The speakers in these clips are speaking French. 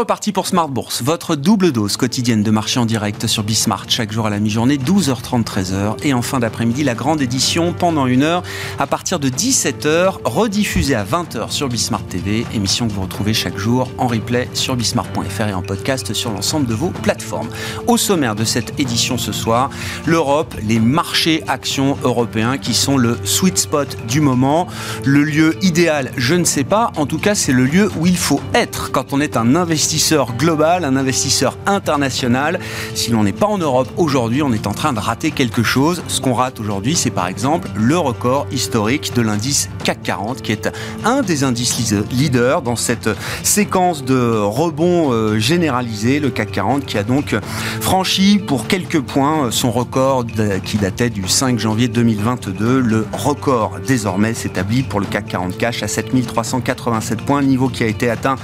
Reparti pour Smart Bourse, votre double dose quotidienne de marché en direct sur Bismart, chaque jour à la mi-journée, 12h30, 13h. Et en fin d'après-midi, la grande édition pendant une heure à partir de 17h, rediffusée à 20h sur Bismart TV, émission que vous retrouvez chaque jour en replay sur bismart.fr et en podcast sur l'ensemble de vos plateformes. Au sommaire de cette édition ce soir, l'Europe, les marchés actions européens qui sont le sweet spot du moment, le lieu idéal, je ne sais pas, en tout cas c'est le lieu où il faut être quand on est un investisseur investisseur global, un investisseur international. Si l'on n'est pas en Europe aujourd'hui, on est en train de rater quelque chose. Ce qu'on rate aujourd'hui, c'est par exemple le record historique de l'indice CAC 40, qui est un des indices leaders dans cette séquence de rebond euh, généralisé. Le CAC 40 qui a donc franchi pour quelques points euh, son record qui datait du 5 janvier 2022. Le record désormais s'établit pour le CAC 40 cash à 7387 points, niveau qui a été atteint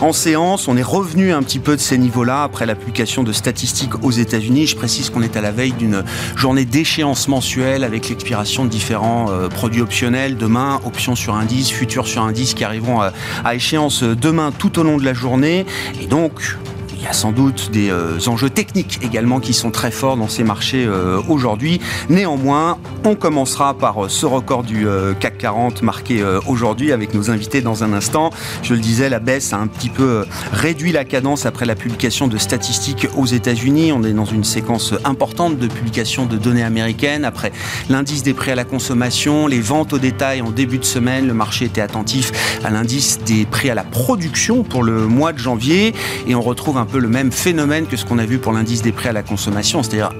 en séance. On est revenu un petit peu de ces niveaux-là après la publication de statistiques aux États-Unis. Je précise qu'on est à la veille d'une journée d'échéance mensuelle avec l'expiration de différents euh, produits optionnels. Demain, options sur indice, futurs sur indice qui arriveront à, à échéance demain tout au long de la journée. Et donc, il y a sans doute des euh, enjeux techniques également qui sont très forts dans ces marchés euh, aujourd'hui. Néanmoins, on commencera par euh, ce record du CAC 40 marqué aujourd'hui avec nos invités dans un instant. Je le disais, la baisse a un petit peu réduit la cadence après la publication de statistiques aux États-Unis. On est dans une séquence importante de publication de données américaines. Après l'indice des prix à la consommation, les ventes au détail en début de semaine, le marché était attentif à l'indice des prix à la production pour le mois de janvier et on retrouve un peu le même phénomène que ce qu'on a vu pour l'indice des prix à la consommation, c'est-à-dire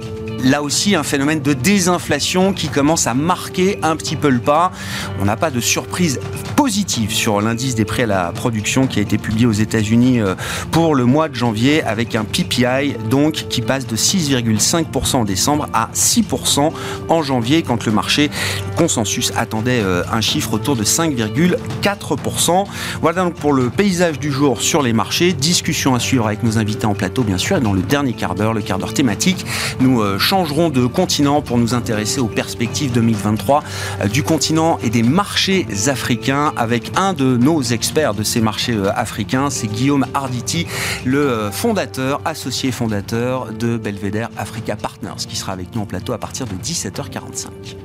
là aussi un phénomène de désinflation qui commence à marquer un petit peu le pas. On n'a pas de surprise positive sur l'indice des prix à la production qui a été publié aux États-Unis euh, pour le mois de janvier avec un PPI donc qui passe de 6,5% en décembre à 6% en janvier quand le marché consensus attendait euh, un chiffre autour de 5,4%. Voilà donc pour le paysage du jour sur les marchés. Discussion à suivre avec nos invités en plateau bien sûr et dans le dernier quart d'heure, le quart d'heure thématique, nous euh, changerons de continent pour nous intéresser aux perspectives 2023 euh, du continent et des marchés africains avec un de nos experts de ces marchés euh, africains, c'est Guillaume Arditi, le euh, fondateur, associé fondateur de Belvedere Africa Partners, qui sera avec nous en plateau à partir de 17h45.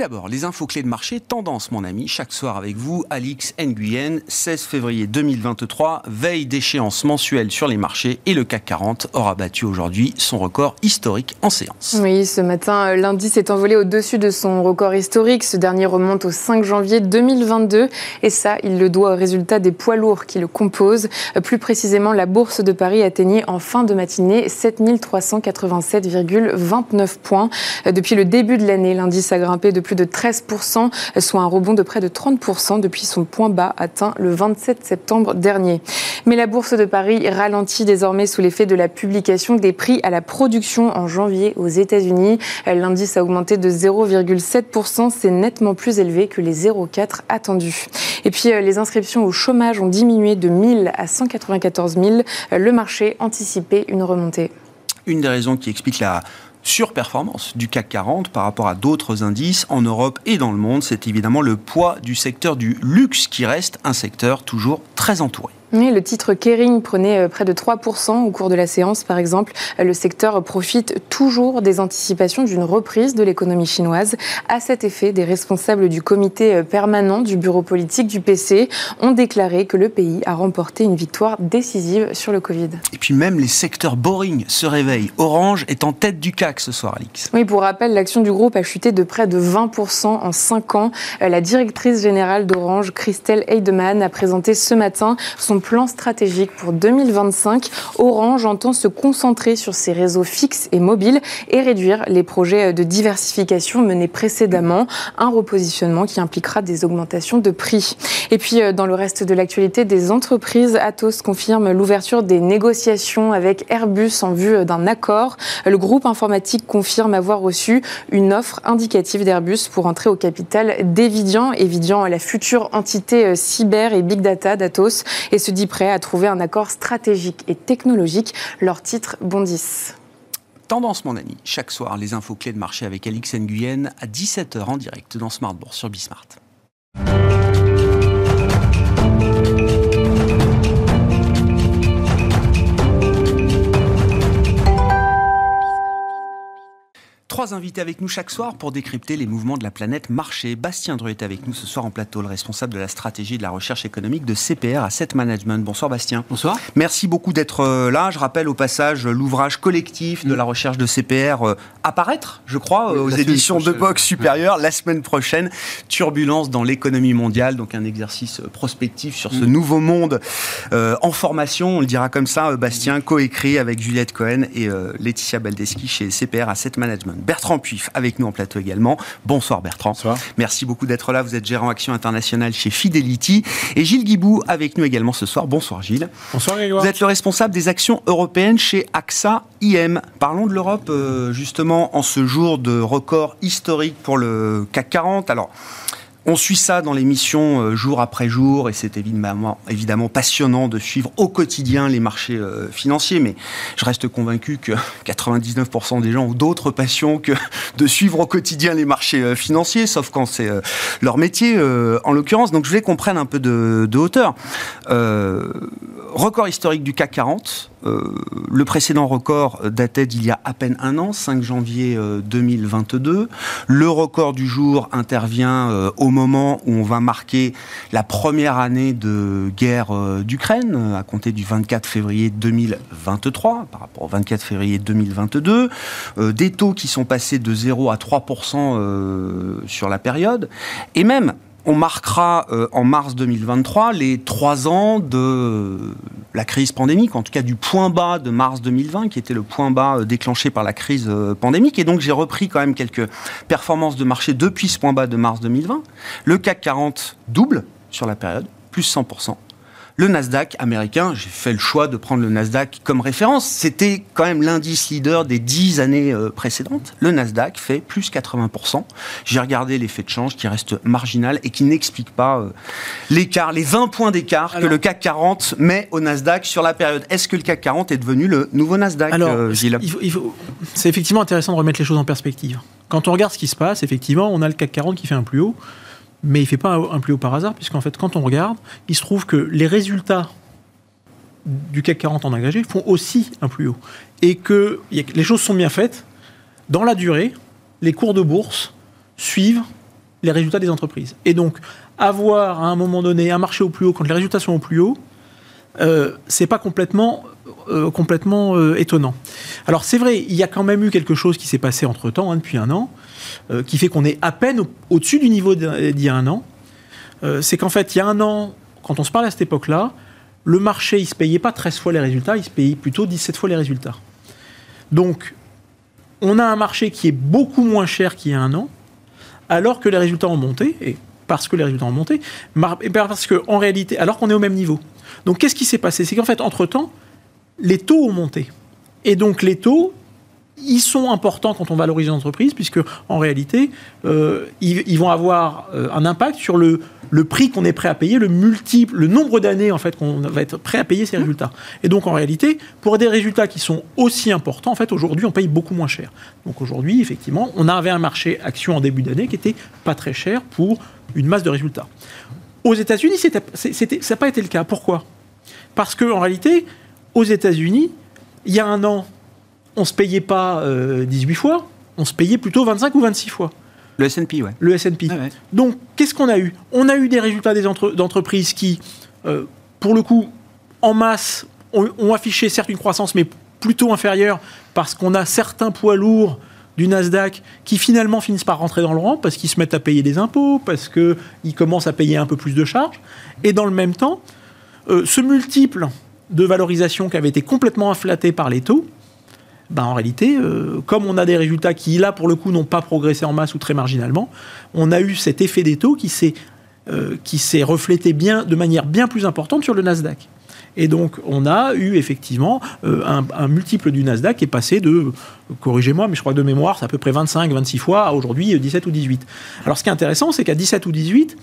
D'abord, les infos clés de marché, tendance mon ami, chaque soir avec vous, Alix Nguyen, 16 février 2023, veille d'échéance mensuelle sur les marchés et le CAC 40 aura battu aujourd'hui son record historique en séance. Oui, ce matin, l'indice est envolé au-dessus de son record historique. Ce dernier remonte au 5 janvier 2022 et ça, il le doit au résultat des poids lourds qui le composent. Plus précisément, la bourse de Paris atteignait en fin de matinée 7387,29 points. Depuis le début de l'année, l'indice a grimpé de plus de 13%, soit un rebond de près de 30% depuis son point bas atteint le 27 septembre dernier. Mais la bourse de Paris ralentit désormais sous l'effet de la publication des prix à la production en janvier aux États-Unis. L'indice a augmenté de 0,7%, c'est nettement plus élevé que les 0,4 attendus. Et puis euh, les inscriptions au chômage ont diminué de 1000 à 194 000. Le marché anticipait une remontée. Une des raisons qui explique la surperformance du CAC 40 par rapport à d'autres indices en Europe et dans le monde, c'est évidemment le poids du secteur du luxe qui reste un secteur toujours très entouré. Oui, le titre Kering prenait euh, près de 3% au cours de la séance, par exemple. Euh, le secteur profite toujours des anticipations d'une reprise de l'économie chinoise. À cet effet, des responsables du comité euh, permanent du bureau politique du PC ont déclaré que le pays a remporté une victoire décisive sur le Covid. Et puis même les secteurs boring se réveillent. Orange est en tête du CAC ce soir, Alix. Oui, pour rappel, l'action du groupe a chuté de près de 20% en 5 ans. La directrice générale d'Orange, Christelle Heidemann, a présenté ce matin son son plan stratégique pour 2025, Orange entend se concentrer sur ses réseaux fixes et mobiles et réduire les projets de diversification menés précédemment, un repositionnement qui impliquera des augmentations de prix. Et puis, euh, dans le reste de l'actualité des entreprises, Atos confirme l'ouverture des négociations avec Airbus en vue d'un accord. Le groupe informatique confirme avoir reçu une offre indicative d'Airbus pour entrer au capital d'Evidian. Evidian, la future entité euh, cyber et big data d'Atos, et se dit prêt à trouver un accord stratégique et technologique. Leur titre bondissent. Tendance, mon ami. Chaque soir, les infos clés de marché avec Alix Nguyen à 17h en direct dans Smart Bourse sur Bismart. Trois invités avec nous chaque soir pour décrypter les mouvements de la planète marché. Bastien Dru est avec nous ce soir en plateau, le responsable de la stratégie de la recherche économique de CPR Asset Management. Bonsoir Bastien. Bonsoir. Merci beaucoup d'être euh, là. Je rappelle au passage l'ouvrage collectif de la recherche de CPR euh, apparaître, je crois, aux éditions de Box Supérieure la semaine prochaine. Turbulence dans l'économie mondiale, donc un exercice prospectif sur ce mm. nouveau monde euh, en formation, on le dira comme ça, Bastien, coécrit avec Juliette Cohen et Laetitia Baldeschi chez CPR Asset Management. Bertrand Puif avec nous en plateau également. Bonsoir Bertrand. Bonsoir. Merci beaucoup d'être là. Vous êtes gérant action internationale chez Fidelity. Et Gilles Guibou avec nous également ce soir. Bonsoir Gilles. Bonsoir Grégoire. Vous êtes le responsable des actions européennes chez AXA IM. Parlons de l'Europe euh, justement en ce jour de record historique pour le CAC 40. Alors, on suit ça dans l'émission euh, jour après jour et c'est évidemment, passionnant de suivre au quotidien les marchés euh, financiers, mais je reste convaincu que 99% des gens ont d'autres passions que de suivre au quotidien les marchés euh, financiers, sauf quand c'est leur métier en l'occurrence. Donc je voulais qu'on prenne un peu de, hauteur. record historique du CAC 40, euh, le précédent record datait d'il y a à peine un an, 5 janvier 2022. Euh, le record du jour intervient euh, au moment où on va marquer la première année de guerre d'Ukraine, à compter du 24 février 2023 par rapport au 24 février 2022. des taux qui sont passés de 0 à 3% sur la période. Et même on marquera euh, en mars 2023 les trois ans de la crise pandémique, en tout cas du point bas de mars 2020, qui était le point bas euh, déclenché par la crise euh, pandémique. Et donc j'ai repris quand même quelques performances de marché depuis ce point bas de mars 2020. Le CAC 40 double sur la période, plus 100%. Le Nasdaq américain, j'ai fait le choix de prendre le Nasdaq comme référence. C'était quand même l'indice leader des dix années euh, précédentes. Le Nasdaq fait plus 80%. J'ai regardé l'effet de change qui reste marginal et qui n'explique pas euh, l'écart, les 20 points d'écart que le CAC 40 met au Nasdaq sur la période. Est-ce que le CAC 40 est devenu le nouveau Nasdaq, Alors, euh, C'est effectivement intéressant de remettre les choses en perspective. Quand on regarde ce qui se passe, effectivement, on a le CAC 40 qui fait un plus haut mais il ne fait pas un plus haut par hasard, puisqu'en fait, quand on regarde, il se trouve que les résultats du CAC 40 en agrégé font aussi un plus haut. Et que les choses sont bien faites. Dans la durée, les cours de bourse suivent les résultats des entreprises. Et donc, avoir à un moment donné un marché au plus haut quand les résultats sont au plus haut, euh, c'est pas complètement, euh, euh, étonnant. Alors c'est vrai, il y a quand même eu quelque chose qui s'est passé entre temps, hein, depuis un an. Euh, qui fait qu'on est à peine au-dessus du niveau d'il y a un an. Euh, c'est qu'en fait, il y a un an, quand on se parle à cette époque-là, le marché, il ne se payait pas 13 fois les résultats, il se payait plutôt 17 fois les résultats. Donc, on a un marché qui est beaucoup moins cher qu'il y a un an, alors que les résultats ont monté, et parce que les résultats ont monté, parce qu'en réalité, alors qu'on est au même niveau. Donc, qu'est-ce qui s'est passé? C'est qu'en fait, entre-temps, les taux ont monté. Et donc, les taux, ils sont importants quand on valorise une entreprise, puisque en réalité, euh, ils, vont avoir euh, un impact sur le, le prix qu'on est prêt à payer, le multiple, le nombre d'années en fait qu'on va être prêt à payer ces résultats. Et donc en réalité, pour des résultats qui sont aussi importants, en fait aujourd'hui on paye beaucoup moins cher. Donc aujourd'hui, effectivement, on avait un marché action en début d'année qui était pas très cher pour une masse de résultats. Aux États-Unis, ça n'a pas été le cas. Pourquoi? Parce que en réalité, aux États-Unis, il y a un an, on se payait pas 18 euh, fois, on se payait plutôt 25 ou 26 fois. Le S&P, ouais. Le S&P. Ah Donc, qu'est-ce qu'on a eu? On a eu des résultats des d'entreprises qui, euh, pour le coup, en masse, ont, affiché certes une croissance, mais plutôt inférieure, parce qu'on a certains poids lourds du Nasdaq qui finalement finissent par rentrer dans le rang parce qu'ils se mettent à payer des impôts, parce qu'ils commencent à payer un peu plus de charges. Et dans le même temps, euh, ce multiple de valorisation qui avait été complètement inflaté par les taux, ben en réalité, euh, comme on a des résultats qui, là, pour le coup, n'ont pas progressé en masse ou très marginalement, on a eu cet effet des taux qui s'est euh, reflété bien, de manière bien plus importante sur le Nasdaq. Et donc, on a eu effectivement euh, un, multiple du Nasdaq qui est passé de, corrigez-moi, mais je crois que de mémoire, c'est à peu près 25, 26 fois à aujourd'hui 17 ou 18. Alors, ce qui est intéressant, c'est qu'à 17 ou 18,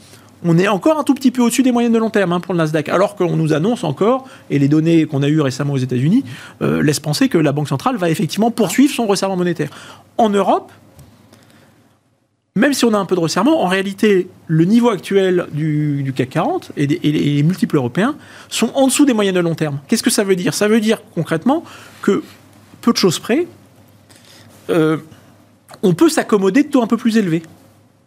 on est encore un tout petit peu au-dessus des moyennes de long terme hein, pour le Nasdaq, alors qu'on nous annonce encore, et les données qu'on a eues récemment aux États-Unis euh, laissent penser que la Banque centrale va effectivement poursuivre son resserrement monétaire. En Europe, même si on a un peu de resserrement, en réalité, le niveau actuel du, CAC 40 et, les multiples européens sont en dessous des moyennes de long terme. Qu'est-ce que ça veut dire? Ça veut dire concrètement que, peu de choses près, euh, on peut s'accommoder de taux un peu plus élevés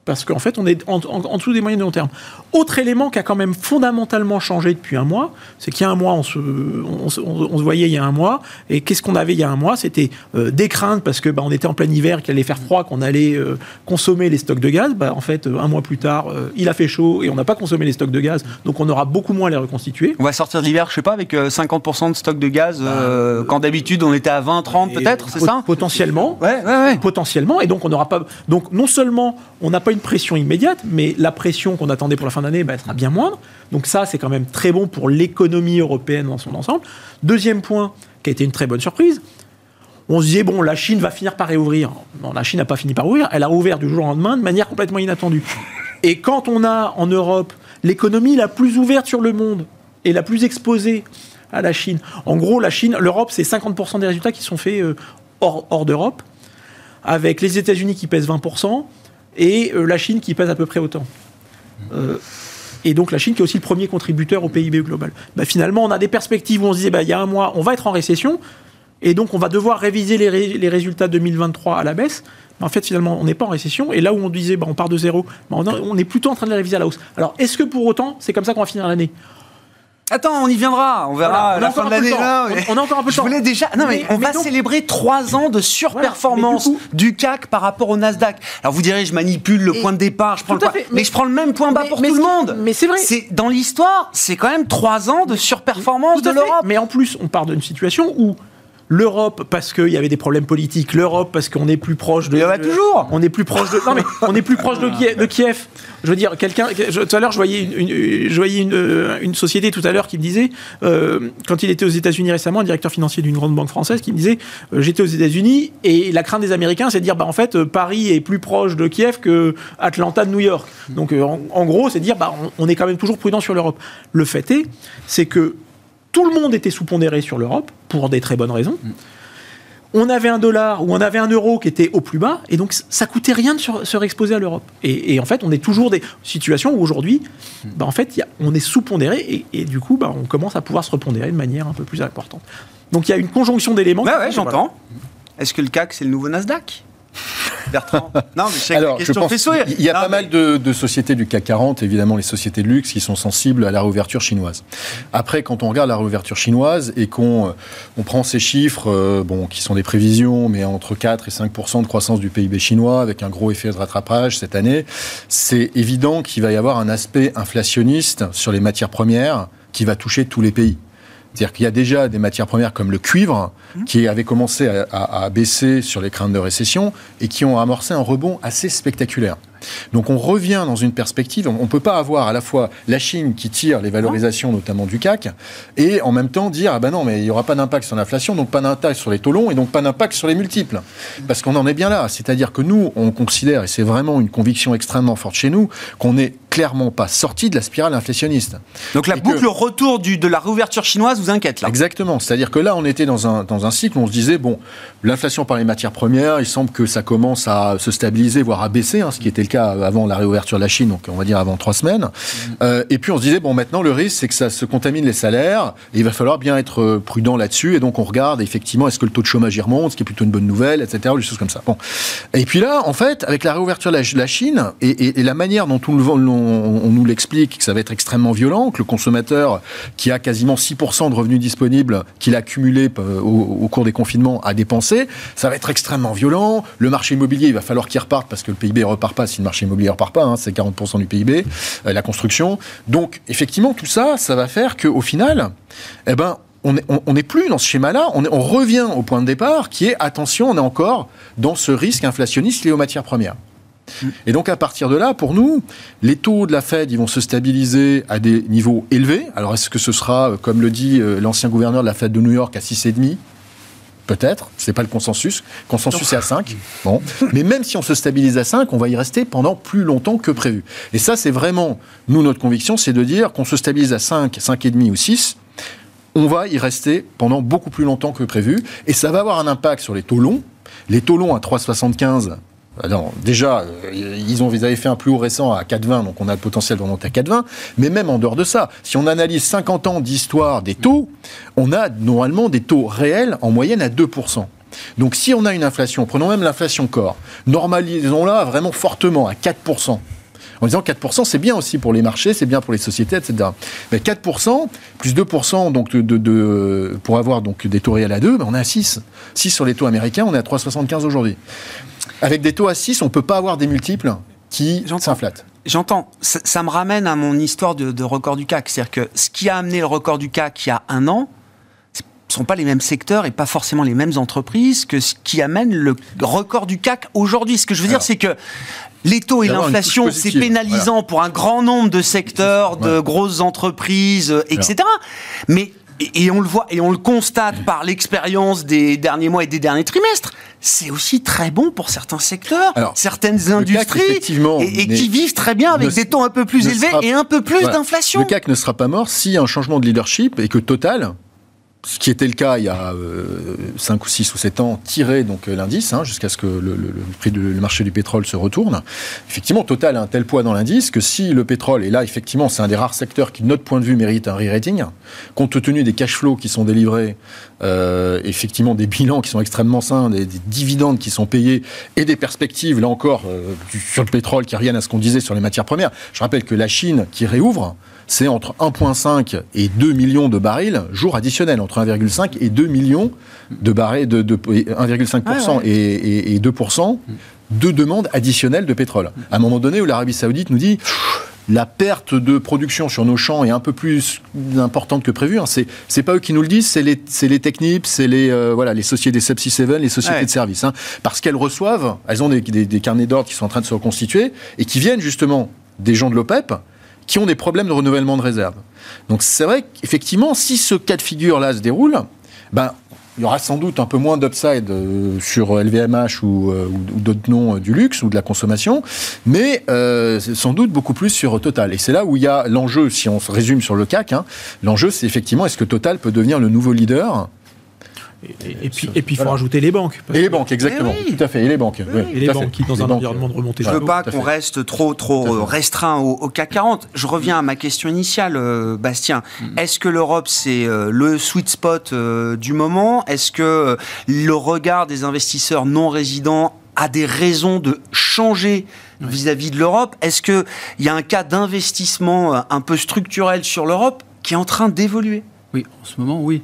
parce qu'en fait, on est en, dessous des moyennes de long terme. Autre élément qui a quand même fondamentalement changé depuis un mois, c'est qu'il y a un mois, on se, on, se voyait il y a un mois, et qu'est-ce qu'on avait il y a un mois? C'était euh, des craintes parce que bah, on était en plein hiver, qu'il allait faire froid, qu'on allait euh, consommer les stocks de gaz. Bah, en fait, un mois plus tard, euh, il a fait chaud et on n'a pas consommé les stocks de gaz, donc on aura beaucoup moins à les reconstituer. On va sortir de l'hiver, je sais pas, avec 50% de stocks de gaz, bah, quand d'habitude on était à 20, 30 peut-être, c'est ça? Potentiellement. Ouais, ouais, ouais. Potentiellement, et donc on n'aura pas. Donc non seulement on n'a pas une pression immédiate, mais la pression qu'on attendait pour la fin d'année bah, sera bien moindre. Donc ça, c'est quand même très bon pour l'économie européenne dans son ensemble. Deuxième point, qui a été une très bonne surprise, on se disait, bon, la Chine va finir par réouvrir. Non, la Chine n'a pas fini par ouvrir, elle a ouvert du jour au lendemain de manière complètement inattendue. Et quand on a en Europe l'économie la plus ouverte sur le monde et la plus exposée à la Chine, en gros, la Chine, l'Europe, c'est 50% des résultats qui sont faits euh, hors, hors d'Europe, avec les États-Unis qui pèsent 20%, et euh, la Chine qui pèse à peu près autant. Euh, et donc la Chine qui est aussi le premier contributeur au PIB global. Bah, finalement, on a des perspectives où on se disait, bah, il y a un mois, on va être en récession, et donc on va devoir réviser les, résultats 2023 à la baisse. En fait, finalement, on n'est pas en récession, et là où on disait, bah, on part de zéro, bah, on, est plutôt en train de les réviser à la hausse. Alors, est-ce que pour autant, c'est comme ça qu'on va finir l'année? Attends, on y viendra. On verra à la fin de l'année. On, a encore un peu de temps. Je voulais déjà. Non, mais, on va célébrer trois ans de surperformance du, CAC par rapport au Nasdaq. Alors vous direz, je manipule le point de départ, je prends le point, mais, je prends le même point bas pour tout le monde. Mais c'est vrai. C'est dans l'histoire, c'est quand même trois ans de surperformance de l'Europe. Mais en plus, on part d'une situation où l'Europe parce qu'il y avait des problèmes politiques, l'Europe parce qu'on est plus proche de. Il y en a toujours. On est plus proche de. Non mais on est plus proche de Kiev. De Kiev. Je veux dire, quelqu'un. Tout à l'heure, je voyais une, je voyais une, euh, une, société tout à l'heure qui me disait, euh, quand il était aux États-Unis récemment, un directeur financier d'une grande banque française, qui me disait, euh, j'étais aux États-Unis et la crainte des Américains, c'est de dire, bah en fait, Paris est plus proche de Kiev que Atlanta de New York. Donc en, gros, c'est de dire, bah on, on est quand même toujours prudent sur l'Europe. Le fait est, c'est que tout le monde était sous-pondéré sur l'Europe, pour des très bonnes raisons. On avait un dollar ou on avait un euro qui était au plus bas, et donc ça coûtait rien de se réexposer à l'Europe. Et, en fait, on est toujours des situations où aujourd'hui, bah, en fait, on est sous-pondéré, et, du coup, bah, on commence à pouvoir se repondérer de manière un peu plus importante. Donc il y a une conjonction d'éléments. Ouais, ouais, j'entends. Est-ce que le CAC, c'est le nouveau Nasdaq? Bertrand Non, mais Alors, je pense Il y a pas mal de, sociétés du CAC 40, évidemment les sociétés de luxe, qui sont sensibles à la réouverture chinoise. Après, quand on regarde la réouverture chinoise et qu'on euh, on prend ces chiffres, euh, bon, qui sont des prévisions, mais entre 4 et 5% de croissance du PIB chinois, avec un gros effet de rattrapage cette année, c'est évident qu'il va y avoir un aspect inflationniste sur les matières premières qui va toucher tous les pays. C'est-à-dire qu'il y a déjà des matières premières comme le cuivre mmh. qui avaient commencé à, à, baisser sur les craintes de récession et qui ont amorcé un rebond assez spectaculaire. Donc on revient dans une perspective, on ne peut pas avoir à la fois la Chine qui tire les valorisations notamment du CAC et en même temps dire ah ben non mais il n'y aura pas d'impact sur l'inflation, donc pas d'impact sur les taux longs et donc pas d'impact sur les multiples. Parce qu'on en est bien là, c'est-à-dire que nous on considère, et c'est vraiment une conviction extrêmement forte chez nous, qu'on n'est clairement pas sorti de la spirale inflationniste. Donc la boucle retour du, de la réouverture chinoise vous inquiète là Exactement, c'est-à-dire que là on était dans un, dans un cycle où on se disait bon, l'inflation par les matières premières, il semble que ça commence à se stabiliser, voire à baisser, hein, ce qui était le cas avant la réouverture de la Chine, donc on va dire avant trois semaines. Euh, et puis on se disait, bon, maintenant le risque, c'est que ça se contamine les salaires, et il va falloir bien être euh, prudent là-dessus, et donc on regarde effectivement, est-ce que le taux de chômage y remonte, ce qui est plutôt une bonne nouvelle, etc., des choses comme ça. Bon. Et puis là, en fait, avec la réouverture de la, Chine, et, la manière dont on, on, nous l'explique, que ça va être extrêmement violent, que le consommateur qui a quasiment 6% de revenus disponibles qu'il a accumulé au, au, cours des confinements à dépenser, ça va être extrêmement violent. Le marché immobilier, il va falloir qu'il reparte parce que le PIB repart pas, sinon si le marché immobilier repart pas, hein, c'est 40% du PIB, euh, la construction. Donc, effectivement, tout ça, ça va faire qu'au final, eh ben, on n'est plus dans ce schéma-là, on, on, revient au point de départ qui est, attention, on est encore dans ce risque inflationniste lié aux matières premières. Mm. Et donc à partir de là, pour nous, les taux de la Fed, ils vont se stabiliser à des niveaux élevés. Alors est-ce que ce sera, euh, comme le dit euh, l'ancien gouverneur de la Fed de New York, à 6,5 Peut-être, c'est pas le consensus. Le consensus est à 5. Bon. Mais même si on se stabilise à 5, on va y rester pendant plus longtemps que prévu. Et ça, c'est vraiment, nous, notre conviction, c'est de dire qu'on se stabilise à 5, 5,5 ou 6, on va y rester pendant beaucoup plus longtemps que prévu. Et ça va avoir un impact sur les taux longs. Les taux longs à 3,75 alors, déjà, euh, ils, ont, avaient fait un plus haut récent à 4,20, donc on a le potentiel de remonter à 4,20. Mais même en dehors de ça, si on analyse 50 ans d'histoire des taux, on a normalement des taux réels en moyenne à 2%. Donc si on a une inflation, prenons même l'inflation corps, normalisons-la vraiment fortement à 4%. En disant 4%, c'est bien aussi pour les marchés, c'est bien pour les sociétés, etc. Mais 4%, plus 2% donc de, pour avoir donc des taux réels à 2, ben on est à 6. 6 sur les taux américains, on est à 3,75 aujourd'hui. Avec des taux à 6, on ne peut pas avoir des multiples qui s'inflatent. J'entends. Ça, me ramène à mon histoire de, record du CAC. C'est-à-dire que ce qui a amené le record du CAC il y a un an, ce ne sont pas les mêmes secteurs et pas forcément les mêmes entreprises que ce qui amène le record du CAC aujourd'hui. Ce que je veux dire, c'est que les taux et l'inflation, c'est pénalisant pour un grand nombre de secteurs, de grosses entreprises, etc. Mais et, on le voit et on le constate par l'expérience des derniers mois et des derniers trimestres. C'est aussi très bon pour certains secteurs, certaines industries, et, qui vivent très bien avec des taux un peu plus élevés et un peu plus d'inflation. Le CAC ne sera pas mort si un changement de leadership et que Total, ce qui était le cas il y a 5 euh, ou 6 ou 7 ans, tirait donc euh, l'indice hein, jusqu'à ce que le, prix du marché du pétrole se retourne. Effectivement, Total a un tel poids dans l'indice que si le pétrole, et là effectivement c'est un des rares secteurs qui de notre point de vue mérite un re-rating, compte tenu des cash flows qui sont délivrés, euh, effectivement des bilans qui sont extrêmement sains, des, dividendes qui sont payés et des perspectives, là encore, sur le pétrole qui rien à ce qu'on disait sur les matières premières. Je rappelle que la Chine qui réouvre, c'est entre 1,5 et 2 millions de barils jour additionnel, entre 1,5 et 2 millions de barils, de, 1,5% Et, et, 2% de demandes additionnelles de pétrole. À un moment donné où l'Arabie Saoudite nous dit la perte de production sur nos champs est un peu plus importante que prévu. Hein. C'est, c'est pas eux qui nous le disent, c'est les, les Technips, c'est les, euh, voilà, les sociétés des Subsea 7, les sociétés de services. Hein. Parce qu'elles reçoivent, elles ont des, des carnets d'ordre qui sont en train de se reconstituer et qui viennent justement des gens de l'OPEP qui ont des problèmes de renouvellement de réserve. Donc c'est vrai qu'effectivement, si ce cas de figure-là se déroule, ben, il y aura sans doute un peu moins d'upside euh, sur LVMH ou, euh, ou d'autres noms euh, du luxe ou de la consommation, mais sans doute beaucoup plus sur Total. Et c'est là où il y a l'enjeu, si on se résume sur le CAC, hein, l'enjeu c'est effectivement est-ce que Total peut devenir le nouveau leader et, puis, et puis, il faut rajouter les banques. Et les banques, exactement. Eh tout à fait. Et les banques. et les banques qui, dans un environnement de remontée. Je ne veux pas qu'on reste trop, trop restreint au, CAC 40. Je reviens à ma question initiale, euh, Bastien. Mm. Est-ce que l'Europe, c'est euh, le sweet spot euh, du moment? Est-ce que le regard des investisseurs non résidents a des raisons de changer vis-à-vis de l'Europe? Est-ce qu'il y a un cas d'investissement un peu structurel sur l'Europe qui est en train d'évoluer? Oui, en ce moment, oui.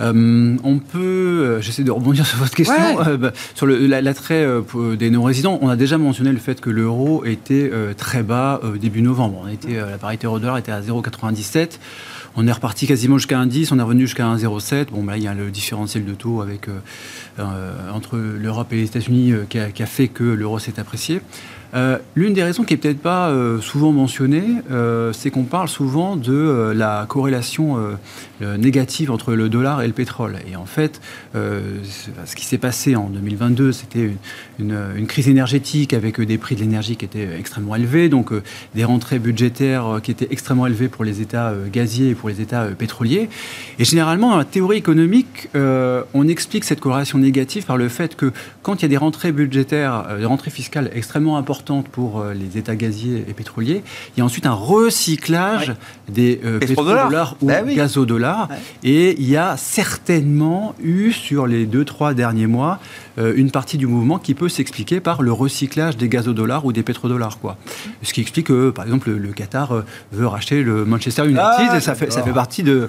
Euh, on peut, euh, j'essaie de rebondir sur votre question, euh, bah, sur l'attrait des non-résidents. On a déjà mentionné le fait que l'euro était très bas début novembre. On était, la parité euro-dollar était à 0,97. On est reparti quasiment jusqu'à 1,10, on est revenu jusqu'à 1,07. Bon, bah, là, il y a le différentiel de taux avec, entre l'Europe et les États-Unis qui, qui, a fait que l'euro s'est apprécié. Euh, l'une des raisons qui est peut-être pas euh, souvent mentionnée, euh, c'est qu'on parle souvent de la corrélation négative entre le dollar et le pétrole. Et en fait, ce qui s'est passé en 2022, c'était une, crise énergétique avec des prix de l'énergie qui étaient extrêmement élevés, donc des rentrées budgétaires qui étaient extrêmement élevées pour les États gaziers et pour les États pétroliers. Et généralement, dans la théorie économique, on explique cette corrélation négative par le fait que quand il y a des rentrées budgétaires, des rentrées fiscales extrêmement importantes, pour euh, les États gaziers et pétroliers. Il y a ensuite un recyclage des euh, pétrodollars ou bah gazodollars. Et il y a certainement eu, sur les deux, trois derniers mois, une partie du mouvement qui peut s'expliquer par le recyclage des gazodollars ou des pétrodollars. Quoi. Ce qui explique que, par exemple, le, Qatar veut racheter le Manchester United ah, et ça fait, ça fait partie de...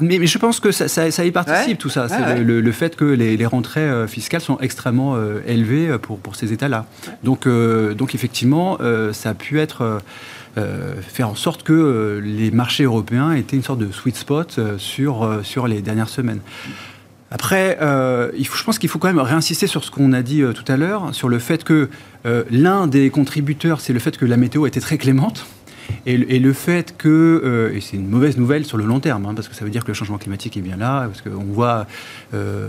Mais, mais, je pense que ça, ça, y participe, tout ça. C'est le, fait que les, rentrées frais fiscaux sont extrêmement élevés pour, pour ces États-là. Donc, donc effectivement, ça a pu être... faire en sorte que les marchés européens étaient une sorte de sweet spot sur, sur les dernières semaines. Après, euh, je pense qu'il faut quand même réinsister sur ce qu'on a dit euh, tout à l'heure, sur le fait que euh, l'un des contributeurs, c'est le fait que la météo était très clémente. Et, le fait que, et c'est une mauvaise nouvelle sur le long terme, hein, parce que ça veut dire que le changement climatique est bien là, parce qu'on voit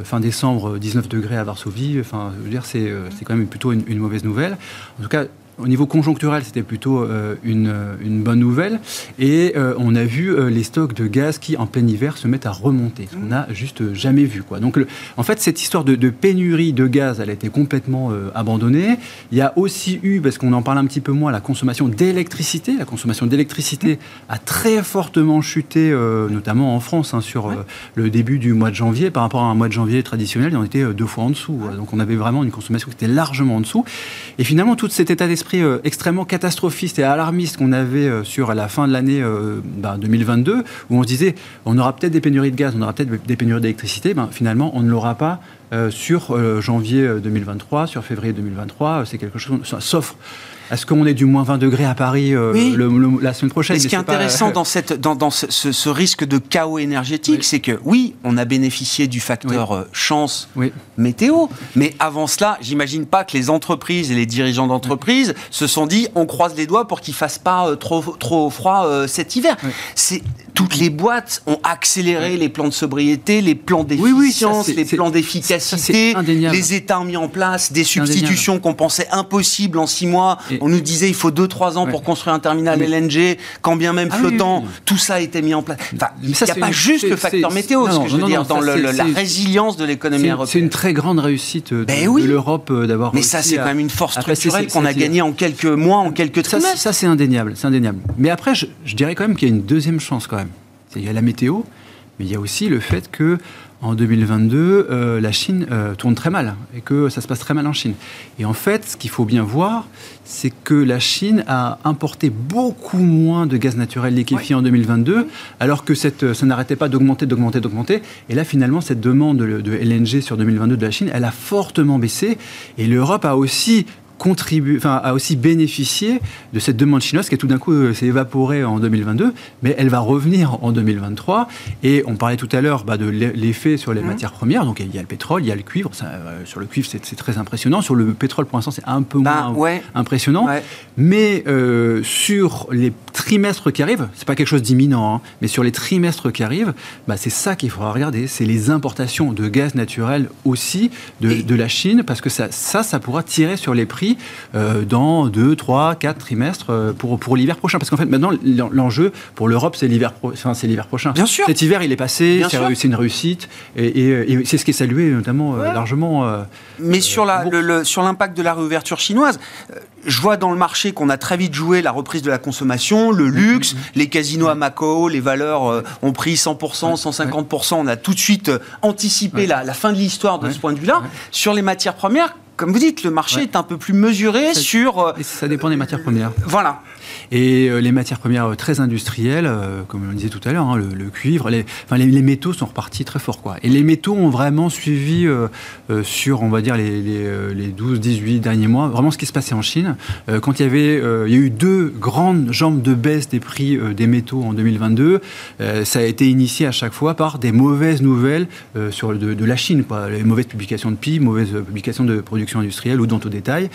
fin décembre 19 degrés à Varsovie, enfin, je veux dire, c'est, quand même plutôt une, une, mauvaise nouvelle. En tout cas, au niveau conjoncturel, c'était plutôt euh, une, une, bonne nouvelle. Et euh, on a vu euh, les stocks de gaz qui, en plein hiver, se mettent à remonter. On n'a juste jamais vu. Quoi. Donc, en fait, cette histoire de, pénurie de gaz, elle a été complètement abandonnée. Il y a aussi eu, parce qu'on en parle un petit peu moins, la consommation d'électricité. La consommation d'électricité a très fortement chuté, notamment en France, hein, sur le début du mois de janvier. Par rapport à un mois de janvier traditionnel, il en était deux fois en dessous. Donc, on avait vraiment une consommation qui était largement en dessous. Et finalement, tout cet état d'esprit euh, extrêmement catastrophiste et alarmiste qu'on avait euh, sur la fin de l'année 2022, euh, ben, où on se disait on aura peut-être des pénuries de gaz, on aura peut-être des pénuries d'électricité, ben, finalement on ne l'aura pas sur janvier 2023, sur février 2023, c'est quelque chose, sauf est-ce qu'on est du moins 20 degrés à Paris euh, la semaine prochaine ce qui est intéressant dans, cette, dans, dans ce, risque de chaos énergétique, c'est que oui, on a bénéficié du facteur euh, chance météo, mais avant cela, j'imagine pas que les entreprises et les dirigeants d'entreprises se sont dit on croise les doigts pour qu'il fasse pas euh, trop, trop froid cet hiver. C'est toutes les boîtes ont accéléré les plans de sobriété, les plans d'efficience, les plans d'efficacité. Les États ont mis en place des substitutions qu'on pensait impossibles en six mois. On nous disait il faut 2-3 ans pour construire un terminal LNG, quand bien même ah flottant. Tout ça a été mis en place. Enfin, il n'y a pas juste le facteur météo, ce que je veux dire, dans la résilience de l'économie européenne. C'est une très grande réussite de, ben l'Europe euh, d'avoir. Mais ça, c'est quand même une force structurelle qu'on a gagnée en quelques mois, en quelques trimestres. Ça, c'est indéniable, c'est indéniable. Mais après, je dirais quand même qu'il y a une deuxième chance quand même. Il y a la météo, mais il y a aussi le fait que en 2022, euh, la Chine euh, tourne très mal et que ça se passe très mal en Chine. Et en fait, ce qu'il faut bien voir, c'est que la Chine a importé beaucoup moins de gaz naturel liquéfié en 2022, alors que cette, ça n'arrêtait pas d'augmenter, d'augmenter, d'augmenter. Et là, finalement, cette demande de, de LNG sur 2022 de la Chine, elle a fortement baissé. Et l'Europe a aussi enfin, a aussi bénéficié de cette demande chinoise qui tout d'un coup euh, s'est évaporée en 2022, mais elle va revenir en 2023. Et on parlait tout à l'heure bah, de l'effet sur les mmh. matières premières. Donc il y a le pétrole, il y a le cuivre. Euh, sur le cuivre, c'est très impressionnant. Sur le pétrole, pour l'instant, c'est un peu bah, moins impressionnant. Mais euh, sur les trimestres qui arrivent, c'est pas quelque chose d'imminent, hein, mais sur les trimestres qui arrivent, bah, c'est ça qu'il faudra regarder. C'est les importations de gaz naturel aussi de, de la Chine, parce que ça, ça, ça pourra tirer sur les prix euh, dans 2, 3, 4 trimestres euh, pour, pour l'hiver prochain. Parce qu'en fait, maintenant, l'enjeu pour l'Europe, c'est l'hiver enfin, l'hiver prochain. Bien sûr. Cet hiver, il est passé, c'est une réussite, et, c'est ce qui est salué notamment euh, largement. Mais sur l'impact de la réouverture chinoise, je vois dans le marché qu'on a très vite joué la reprise de la consommation, le luxe, les casinos à Macao, les valeurs ont pris 100%, 150%. On a tout de suite anticipé la, la, fin de l'histoire de ce point de vue-là. Sur les matières premières, comme vous dites, le marché est un peu plus mesuré sur. Euh, ça dépend des matières premières. Voilà. Et euh, les matières premières euh, très industrielles, euh, comme on disait tout à l'heure, hein, le, cuivre, les, les, métaux sont repartis très fort. Quoi. Et les métaux ont vraiment suivi sur, on va dire, les, les, 12-18 derniers mois, vraiment ce qui se passait en Chine. quand il y avait, il y a eu deux grandes jambes de baisse des prix des métaux en 2022, ça a été initié à chaque fois par des mauvaises nouvelles sur de, la Chine, quoi. les mauvaises publications de PIB, mauvaises publications de production industrielle ou dont au détail.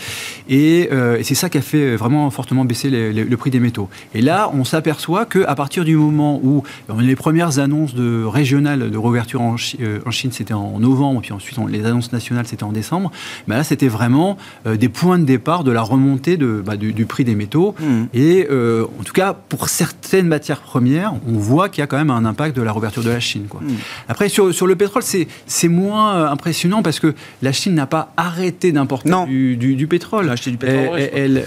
Et, c'est ça qui a fait vraiment fortement baisser le prix des métaux. Et là, on s'aperçoit qu'à partir du moment où les premières annonces de régionales de réouverture en, euh, Chine, c'était en novembre, puis ensuite les annonces nationales, c'était en décembre, ben là, c'était vraiment euh, des points de départ de la remontée de, bah, du, prix des métaux. Mmh. Et euh, en tout cas, pour certaines matières premières, on voit qu'il y a quand même un impact de la réouverture de la Chine. Quoi. Mmh. Après, sur, sur, le pétrole, c'est moins impressionnant parce que la Chine n'a pas arrêté d'importer du, du, pétrole. Acheter du pétrole. elle,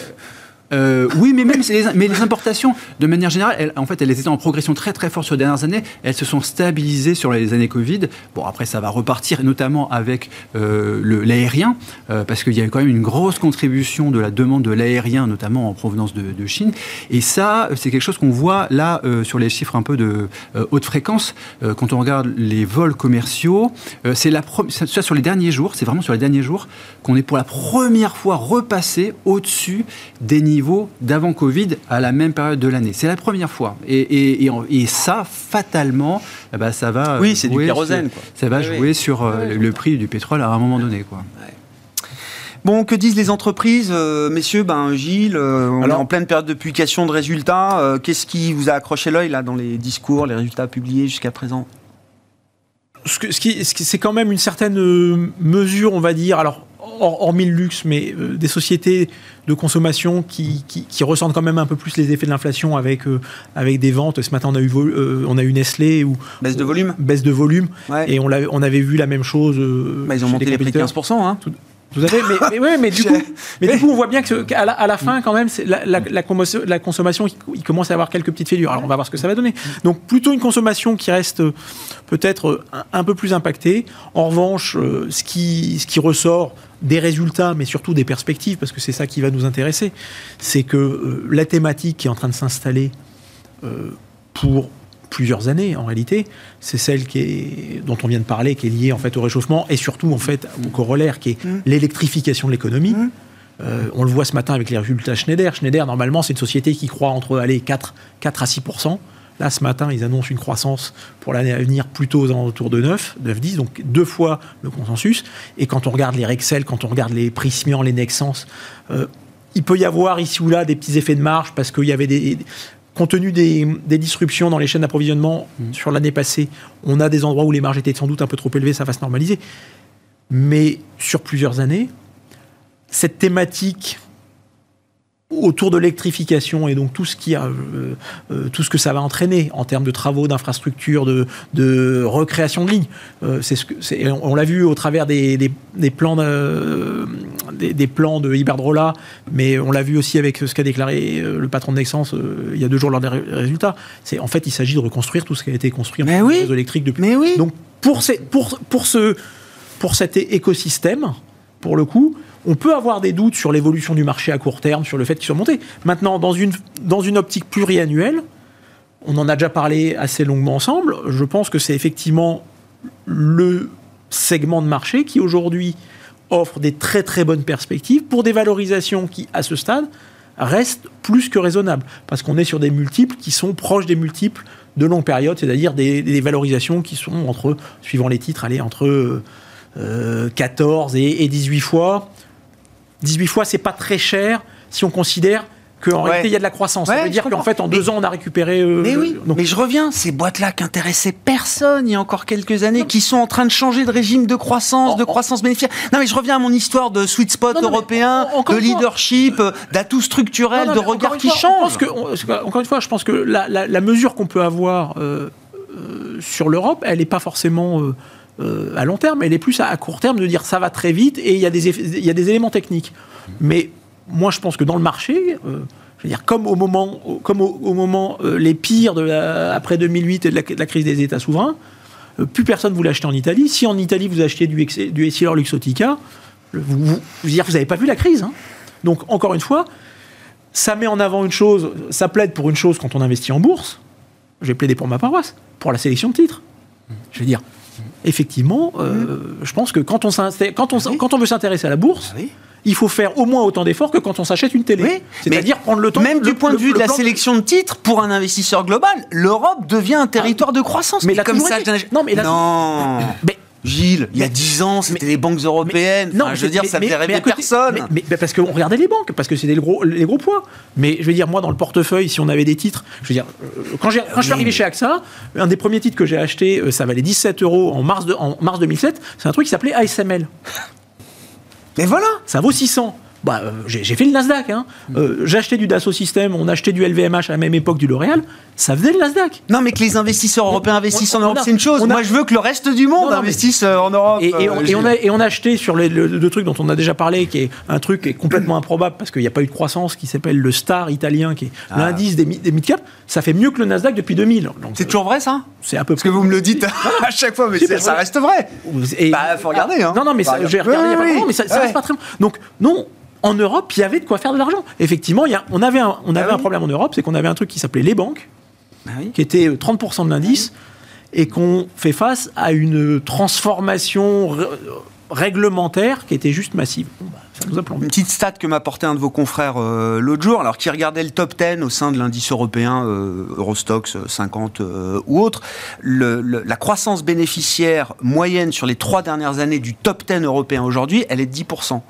euh, oui, mais même les, mais les importations, de manière générale, elles, en fait, elles étaient en progression très très forte sur les dernières années. Elles se sont stabilisées sur les années Covid. Bon, après, ça va repartir, notamment avec euh, l'aérien, euh, parce qu'il y a quand même une grosse contribution de la demande de l'aérien, notamment en provenance de, Chine. Et ça, c'est quelque chose qu'on voit là sur les chiffres un peu de haute fréquence. quand on regarde les vols commerciaux, c'est la ça sur les derniers jours, c'est vraiment sur les derniers jours qu'on est pour la première fois repassé au-dessus des niveaux niveau d'avant Covid à la même période de l'année. C'est la première fois. Et, et, ça, fatalement, eh ben, ça va. Oui, c'est du kérosène. Ça va jouer sur euh, le prix du pétrole à un moment donné. Quoi. Bon, que disent les entreprises, euh, messieurs? Ben Gilles, euh, on est en pleine période de publication de résultats. Qu'est-ce qui vous a accroché l'œil là dans les discours, les résultats publiés jusqu'à présent? Ce, ce qui, c'est quand même une certaine mesure, on va dire. Alors, hormis le luxe, mais euh, des sociétés de consommation qui, qui, ressentent quand même un peu plus les effets de l'inflation avec, euh, avec des ventes. Ce matin, on a eu, euh, on a eu Nestlé. Ou, baisse de volume Baisse de volume. Et on, on avait vu la même chose. Bah, ils ont monté les prix de 15%. Hein. Vous avez, mais, mais, mais, du coup, mais du coup, on voit bien qu'à la, à la fin, quand même, la, la, la, consommation, il commence à avoir quelques petites fêlures. Alors, on va voir ce que ça va donner. Donc, plutôt une consommation qui reste peut-être un, peu plus impactée. En revanche, ce qui, ce qui ressort des résultats, mais surtout des perspectives, parce que c'est ça qui va nous intéresser, c'est que euh, la thématique qui est en train de s'installer euh, pour plusieurs années en réalité, c'est celle qui est, dont on vient de parler, qui est liée en fait au réchauffement et surtout en fait au corollaire qui est mmh. l'électrification de l'économie. Mmh. Euh, on le voit ce matin avec les résultats Schneider. Schneider, normalement, c'est une société qui croit entre allez, 4, 4 à 6 Là, ce matin, ils annoncent une croissance pour l'année à venir plutôt aux alentours de 9, 9, 10, donc deux fois le consensus. Et quand on regarde les Rexel, quand on regarde les Prismian, les Nexans, euh, il peut y avoir ici ou là des petits effets de marge parce qu'il y avait des. Compte tenu des, disruptions dans les chaînes d'approvisionnement mmh. sur l'année passée, on a des endroits où les marges étaient sans doute un peu trop élevées, ça va se normaliser. Mais sur plusieurs années, cette thématique autour de l'électrification et donc tout ce qui a, euh, euh, tout ce que ça va entraîner en termes de travaux, d'infrastructures, de, de, recréation de lignes. Euh, c'est ce que, on, l'a vu au travers des, des, plans de, des, plans de Iberdrola, mais on l'a vu aussi avec ce qu'a déclaré le patron de Nexens il y a deux jours lors des résultats. C'est en fait il s'agit de reconstruire tout ce qui a été construit en réseau électrique depuis. Mais oui. Donc pour, ces, pour, pour, ce, pour cet écosystème, pour le coup, on peut avoir des doutes sur l'évolution du marché à court terme, sur le fait qu'il soit monté. Maintenant, dans une, optique pluriannuelle, on en a déjà parlé assez longuement ensemble, je pense que c'est effectivement le segment de marché qui aujourd'hui offre des très très bonnes perspectives pour des valorisations qui, à ce stade, restent plus que raisonnables. Parce qu'on est sur des multiples qui sont proches des multiples de longue période, c'est-à-dire des, valorisations qui sont entre, suivant les titres, allez, entre 14 euh, et, et 18 fois. 18 fois, c'est pas très cher si on considère qu'en réalité, il y a de la croissance. ça veut dire qu'en fait, en deux ans, on a récupéré. Euh, mais oui, mais je reviens, ces boîtes-là qui intéressaient personne il y a encore quelques années, qui sont en train de changer de régime de croissance, de croissance bénéficiaire. Non, mais je reviens à mon histoire de sweet spot européen, de leadership, d'atout structurel, de regard qui change. encore une fois, je pense que la, mesure qu'on peut avoir euh, euh, sur l'Europe, elle n'est pas forcément. Euh, à long terme, elle est plus à, court terme de dire ça va très vite et il y a des, éléments techniques. Mais moi, je pense que dans le marché, euh, je veux dire, comme au moment, comme au, moment euh, les pires après 2008 et de la, crise des États souverains, plus personne voulait acheter en Italie. Si en Italie vous achetez du, du Essilor Luxotica, vous, vous, vous n'avez pas vu la crise. Hein. Donc, encore une fois, ça met en avant une chose, ça plaide pour une chose quand on investit en bourse. J'ai plaidé pour ma paroisse, pour la sélection de titres. Je veux dire, effectivement, euh, je pense que quand on, quand on, ah quand on veut s'intéresser à la bourse, ah il faut faire au moins autant d'efforts que quand on s'achète une télé. C'est-à-dire prendre le temps. Même du point de vue de la sélection de titres, pour un investisseur global, l'Europe devient un territoire de croissance. Mais comme ça, non, mais, non. mais Gilles, il y a 10 ans, c'était les banques européennes. non, je veux dire, ça fait rêver personne. Mais, parce qu'on regardait les banques, parce que c'était les gros, les gros poids. Mais je veux dire, moi, dans le portefeuille, si on avait des titres, je veux dire, euh, quand, je suis arrivé chez AXA, un des premiers titres que j'ai acheté, euh, ça valait 17 euros en mars, de, en mars 2007. C'est un truc qui s'appelait ASML. Mais voilà Ça vaut 600. Bah, euh, j'ai fait le Nasdaq. Hein. Euh, acheté du Dassault Systèmes, on achetait du LVMH à la même époque du L'Oréal. Ça faisait le Nasdaq. Non, mais que les investisseurs européens investissent en Europe, c'est une chose. Moi, je veux que le reste du monde investisse euh, en Europe. Et, on, a, et, on, a, acheté sur les, le, truc dont on a déjà parlé, qui est un truc qui est complètement improbable parce qu'il n'y a pas eu de croissance, qui s'appelle le Star italien, qui est ah. l'indice des, des mid-cap. Ça fait mieux que le Nasdaq depuis 2000. C'est toujours vrai, ça? C'est un peu. Parce que vous me le dites à chaque fois, mais ça reste vrai. Il bah, faut regarder. Hein. Non, non, mais j'ai regardé ça, reste pas très. Donc, non, en Europe, il y avait de quoi faire de l'argent. Effectivement, y a, on avait, un, on avait un problème en Europe, c'est qu'on avait un truc qui s'appelait les banques, bah qui était 30% euh, de l'indice, et qu'on fait face à une transformation réglementaire qui était juste massive. Bah, ça nous a Une petite stat que m'a apporté un de vos confrères euh, l'autre jour, alors qui regardait le top 10 au sein de l'indice européen euh, Eurostox 50 ou autre, la croissance bénéficiaire moyenne sur les trois dernières années du top 10 européen aujourd'hui, elle est de 10%.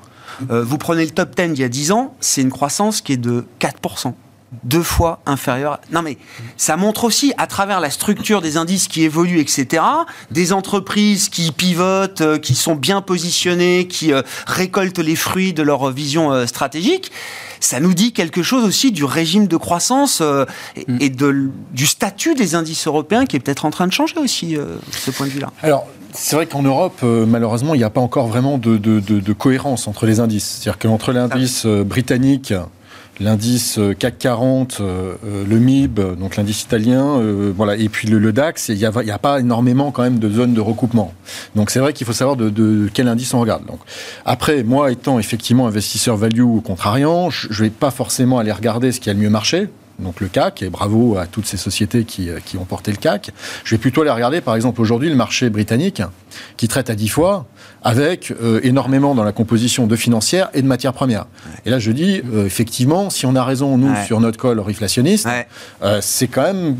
Euh, vous prenez le top 10 d'il y a 10 ans, c'est une croissance qui est de 4% deux fois inférieure. Non mais ça montre aussi, à travers la structure des indices qui évoluent, etc., des entreprises qui pivotent, euh, qui sont bien positionnées, qui euh, récoltent les fruits de leur vision stratégique. Ça nous dit quelque chose aussi du régime de croissance et, mm. du statut des indices européens qui est peut-être en train de changer aussi, ce point de vue-là. Alors, c'est vrai qu'en Europe, euh, malheureusement, il n'y a pas encore vraiment de, cohérence entre les indices. C'est-à-dire qu'entre l'indice euh, britannique, l'indice euh, CAC 40, le MIB, donc l'indice italien, voilà, et puis le, DAX, il n'y a, pas énormément quand même de zones de recoupement. Donc c'est vrai qu'il faut savoir de, quel indice on regarde. Donc, après, moi étant effectivement investisseur value ou contrariant, je ne vais pas forcément aller regarder ce qui a le mieux marché donc le CAC, et bravo à toutes ces sociétés qui, euh, qui, ont porté le CAC. Je vais plutôt aller regarder, par exemple, aujourd'hui, le marché britannique, qui traite à 10 fois, avec euh, énormément dans la composition de financières et de matières premières. Et là, je dis, euh, effectivement, si on a raison, nous, sur notre col inflationniste, c'est quand même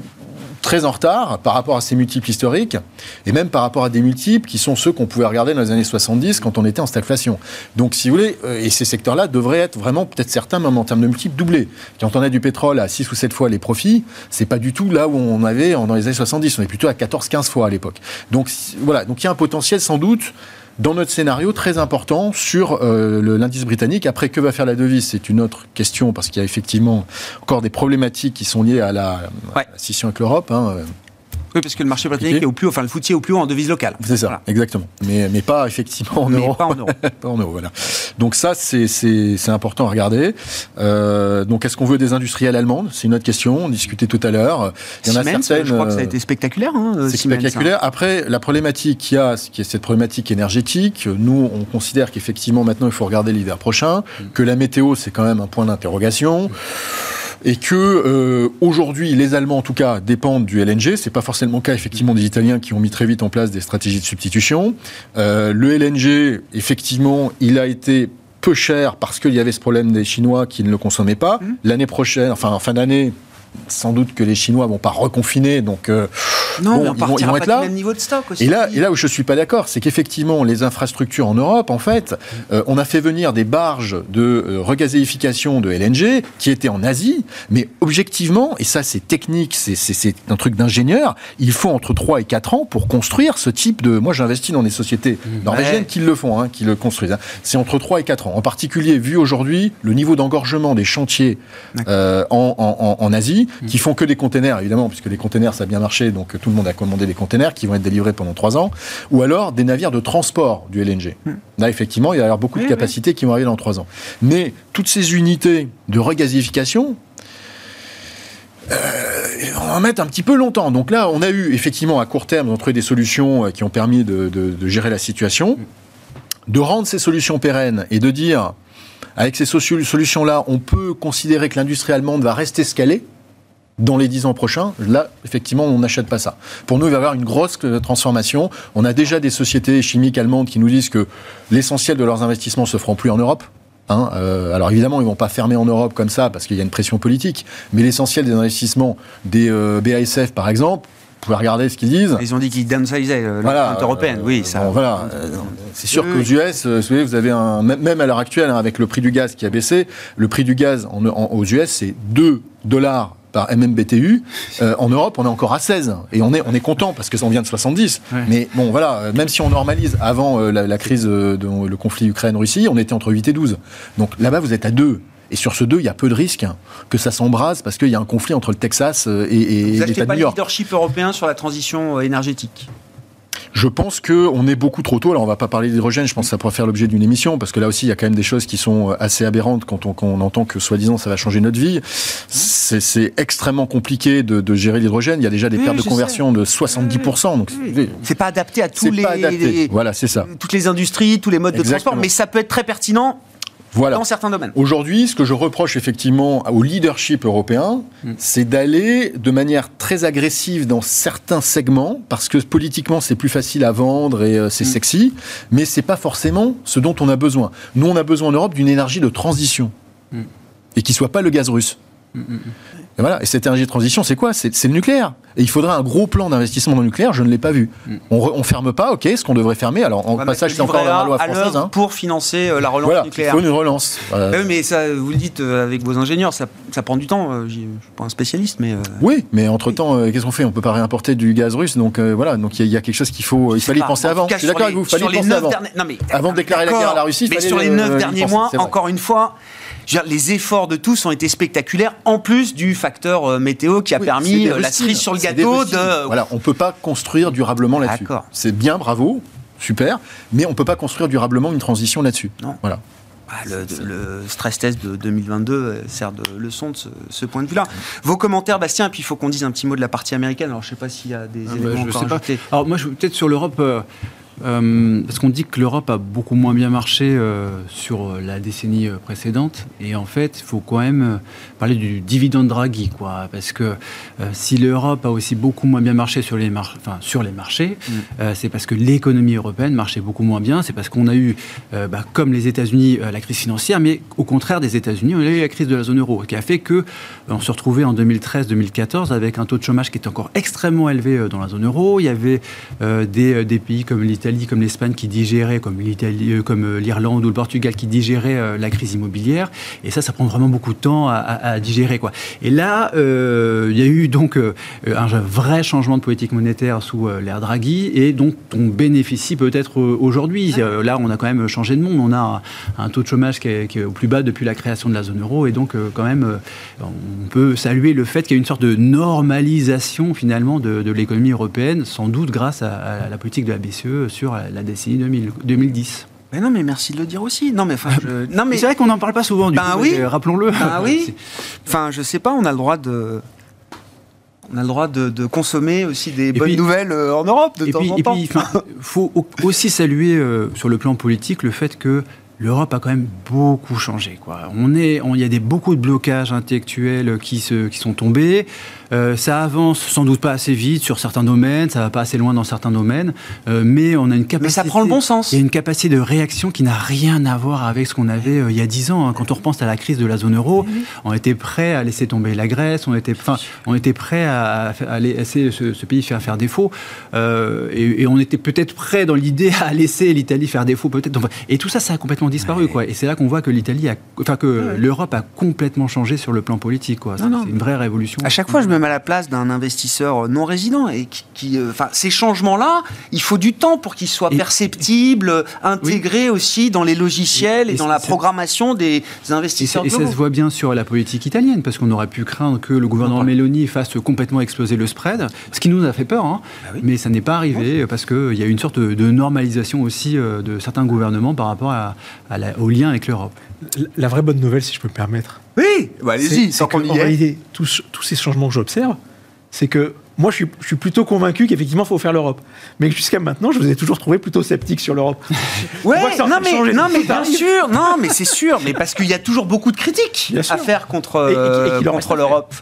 très en retard par rapport à ces multiples historiques et même par rapport à des multiples qui sont ceux qu'on pouvait regarder dans les années 70 quand on était en stagflation. Donc, si vous voulez, euh, et ces secteurs-là devraient être vraiment, peut-être certains, même en termes de multiples, doublés. Quand on a du pétrole à 6 ou 7 fois les profits, c'est pas du tout là où on avait dans les années 70. On est plutôt à 14-15 fois à l'époque. Donc, voilà. Donc, il y a un potentiel sans doute dans notre scénario très important sur euh, l'indice britannique. Après, que va faire la devise? C'est une autre question parce qu'il y a effectivement encore des problématiques qui sont liées à la, scission avec l'Europe. Hein. Oui, parce que le marché britannique est au plus haut, enfin le foutier est au plus haut en devise locale. C'est ça, exactement. Mais, mais pas effectivement en euros. Pas en euros. pas en euros, voilà. Donc ça, c'est important à regarder. Euh, donc est-ce qu'on veut des industriels allemandes C'est une autre question. On discutait tout à l'heure. Il y en a certaines. Je crois que ça a été spectaculaire. Hein, c'est spectaculaire. Après, la problématique qu'il y a, qui est cette problématique énergétique. Nous, on considère qu'effectivement maintenant, il faut regarder l'hiver prochain, mm. que la météo, c'est quand même un point d'interrogation et que euh, aujourd'hui les Allemands en tout cas dépendent du LNG. C'est pas forcément le cas effectivement des Italiens qui ont mis très vite en place des stratégies de substitution. Euh, le LNG, effectivement, il a été peu cher parce qu'il y avait ce problème des Chinois qui ne le consommaient pas. Mmh. L'année prochaine, enfin en fin d'année, sans doute que les Chinois vont pas reconfiner, donc euh, non, ils, vont, être là. Même niveau de stock aussi. Et là, et là où je suis pas d'accord, c'est qu'effectivement les infrastructures en Europe, en fait, euh, on a fait venir des barges de euh, regazéification de LNG qui étaient en Asie, mais objectivement, et ça c'est technique, c'est un truc d'ingénieur, il faut entre 3 et 4 ans pour construire ce type de. Moi, j'investis dans des sociétés norvégiennes qui le font, hein, qui le construisent. Hein. C'est entre 3 et 4 ans. En particulier, vu aujourd'hui le niveau d'engorgement des chantiers en, en, en Asie qui font que des containers, évidemment, puisque les containers, ça a bien marché, donc tout le monde a commandé des containers qui vont être délivrés pendant trois ans, ou alors des navires de transport du LNG. Hmm. Là, effectivement, il y a alors beaucoup de capacités qui vont arriver dans trois ans. Mais toutes ces unités de regasification, euh, on va mettre un petit peu longtemps. Donc là, on a eu effectivement à court terme, on a trouvé des solutions euh, qui ont permis de, de gérer la situation, de rendre ces solutions pérennes et de dire, avec ces solutions-là, on peut considérer que l'industrie allemande va rester scalée dans les 10 ans prochains, là, effectivement, on n'achète pas ça. Pour nous, il va y avoir une grosse euh, transformation. On a déjà des sociétés chimiques allemandes qui nous disent que l'essentiel de leurs investissements se feront plus en Europe. Hein. Euh, alors évidemment, ils vont pas fermer en Europe comme ça parce qu'il y a une pression politique, mais l'essentiel des investissements des euh, BASF, par exemple, vous pouvez regarder ce qu'ils disent. Ils ont dit qu'ils downsizaient l'empreinte européenne, oui. Ça... voilà. C'est sûr qu'aux US, vous, savez, vous avez un. Même à l'heure actuelle, hein, avec le prix du gaz qui a baissé, le prix du gaz en, aux US, c'est 2 dollars par MMBTU. en Europe, on est encore à 16 et on est on est content parce que ça en vient de 70. Mais bon, voilà, même si on normalise avant la, crise de le conflit Ukraine-Russie, on était entre 8 et 12. Donc là-bas, vous êtes à 2. Et sur ce 2, il y a peu de risques que ça s'embrase parce qu'il y a un conflit entre le Texas et, et l'État de New York. pas le leadership européen sur la transition énergétique? Je pense qu'on est beaucoup trop tôt. Alors, on va pas parler d'hydrogène. Je pense que ça pourrait faire l'objet d'une émission parce que là aussi, il y a quand même des choses qui sont euh, assez aberrantes quand on, entend que soi-disant ça va changer notre vie. C'est extrêmement compliqué de, gérer l'hydrogène. Il y a déjà des pertes de conversion de 70%. Donc, c'est pas adapté à tous les, Voilà, c'est ça. Toutes les industries, tous les modes de transport, mais ça peut être très pertinent voilà. dans certains domaines. Aujourd'hui, ce que je reproche effectivement au leadership européen, mm. c'est d'aller de manière très agressive dans certains segments, parce que politiquement c'est plus facile à vendre et euh, c'est mm. sexy, mais c'est pas forcément ce dont on a besoin. Nous, on a besoin en Europe d'une énergie de transition. Mm. Et qui soit pas le gaz russe. Et voilà. Et cette énergie de transition, c'est quoi c'est, le nucléaire. Et il faudrait un gros plan d'investissement dans le nucléaire. Je ne l'ai pas vu. Mm. On, ne ferme pas, ok, ce qu'on devrait fermer. Alors en passage, c'est encore la loi française. Hein. Pour financer euh, la relance voilà, nucléaire. Il faut une relance. Euh, mais ça, vous le dites euh, avec vos ingénieurs, ça, prend du temps. je suis pas un spécialiste, mais. Oui, mais entre temps, qu'est-ce qu'on fait? On peut pas réimporter du gaz russe, donc voilà. Donc il y, a quelque chose qu'il faut. Il fallait y penser avant. Je suis d'accord avec vous. Il fallait penser avant. Avant de déclarer la guerre à la Russie. Mais sur les neuf derniers mois, encore une fois les efforts de tous ont été spectaculaires, en plus du facteur euh, météo qui a permis euh, la cerise sur le gâteau de. Voilà, on ne peut pas construire durablement là-dessus. C'est bien, bravo, super, mais on ne peut pas construire durablement une transition là-dessus. Voilà. Bah, le, stress test de 2022 euh, sert de leçon de ce, point de vue-là. Vos commentaires, Bastien, et puis il faut qu'on dise un petit mot de la partie américaine. Alors je ne sais pas s'il y a des ah bah, éléments sais pas. Alors moi, peut-être sur l'Europe. Euh, parce qu'on dit que l'Europe a beaucoup moins bien marché euh, sur la décennie euh, précédente. Et en fait, il faut quand même parler du dividende Draghi. Quoi, parce que si l'Europe a aussi beaucoup moins bien marché sur les, enfin, sur les marchés, mm. c'est parce que l'économie européenne marchait beaucoup moins bien. C'est parce qu'on a eu, bah, comme les États-Unis, la crise financière, mais au contraire des États-Unis, on a eu la crise de la zone euro, qui a fait que on se retrouvait en 2013-2014 avec un taux de chômage qui était encore extrêmement élevé dans la zone euro. Il y avait des, des pays comme l'Italie comme l'Espagne qui digérait, comme l'Italie, euh, comme euh, l'Irlande ou le Portugal qui digérait euh, la crise immobilière. Et ça, ça prend vraiment beaucoup de temps à, digérer. Quoi. Et là, il y a eu donc un vrai changement de politique monétaire sous l'ère Draghi et dont on bénéficie peut-être aujourd'hui. Là, on a quand même changé de monde. On a un, taux de chômage qui est, au plus bas depuis la création de la zone euro. Et donc, quand même, on peut saluer le fait qu'il y a une sorte de normalisation finalement de, l'économie européenne, sans doute grâce à, à la politique de la BCE sur la décennie 2010. Mais non, mais merci de le dire aussi. Non, mais enfin, non, mais c'est vrai qu'on n'en parle pas souvent. Du ben oui. Rappelons-le. Ben oui. Enfin, je sais pas. On a le droit de. On a le droit de, consommer aussi des bonnes nouvelles euh, en Europe de temps en temps. Il faut aussi saluer euh, sur le plan politique le fait que l'Europe a quand même beaucoup changé. Quoi. On est, il y a des, beaucoup de blocages intellectuels qui, se, qui sont tombés. Euh, ça avance sans doute pas assez vite sur certains domaines, ça va pas assez loin dans certains domaines, euh, mais on a une capacité. Mais ça prend le bon sens. Il y a une capacité de réaction qui n'a rien à voir avec ce qu'on avait euh, il y a dix ans. Hein. Quand on repense à la crise de la zone euro, on était prêt à laisser tomber la Grèce, on était, enfin, on était prêt à, laisser ce, pays faire, faire défaut, et, on était peut-être prêt dans l'idée à laisser l'Italie faire défaut peut-être. Et tout ça, ça a complètement disparu, quoi. Et c'est là qu'on voit que l'Italie, a, enfin que l'Europe a complètement changé sur le plan politique, quoi. C'est une vraie révolution. À chaque fois, je me à la place d'un investisseur non résident. Et qui, euh, enfin, ces changements-là, il faut du temps pour qu'ils soient perceptibles, intégrés aussi dans les logiciels et, dans la programmation des investisseurs. Et, ça se voit bien sur la politique italienne, parce qu'on aurait pu craindre que le gouvernement Meloni fasse complètement exploser le spread, ce qui nous a fait peur. Hein. Bah Mais ça n'est pas arrivé parce qu'il y a une sorte de normalisation aussi euh, de certains gouvernements par rapport à, au lien avec l'Europe. La vraie bonne nouvelle, si je peux me permettre, oui, bah, allez-y, sans qu'on y réalité, tous, ces changements que j'observe, c'est que moi, je suis, plutôt convaincu qu'effectivement, il faut faire l'Europe. Mais jusqu'à maintenant, je vous ai toujours trouvé plutôt sceptique sur l'Europe. Ouais, non mais, non, mais bien sûr, non, mais c'est sûr, mais parce qu'il y a toujours beaucoup de critiques à faire contre, euh, contre l'Europe.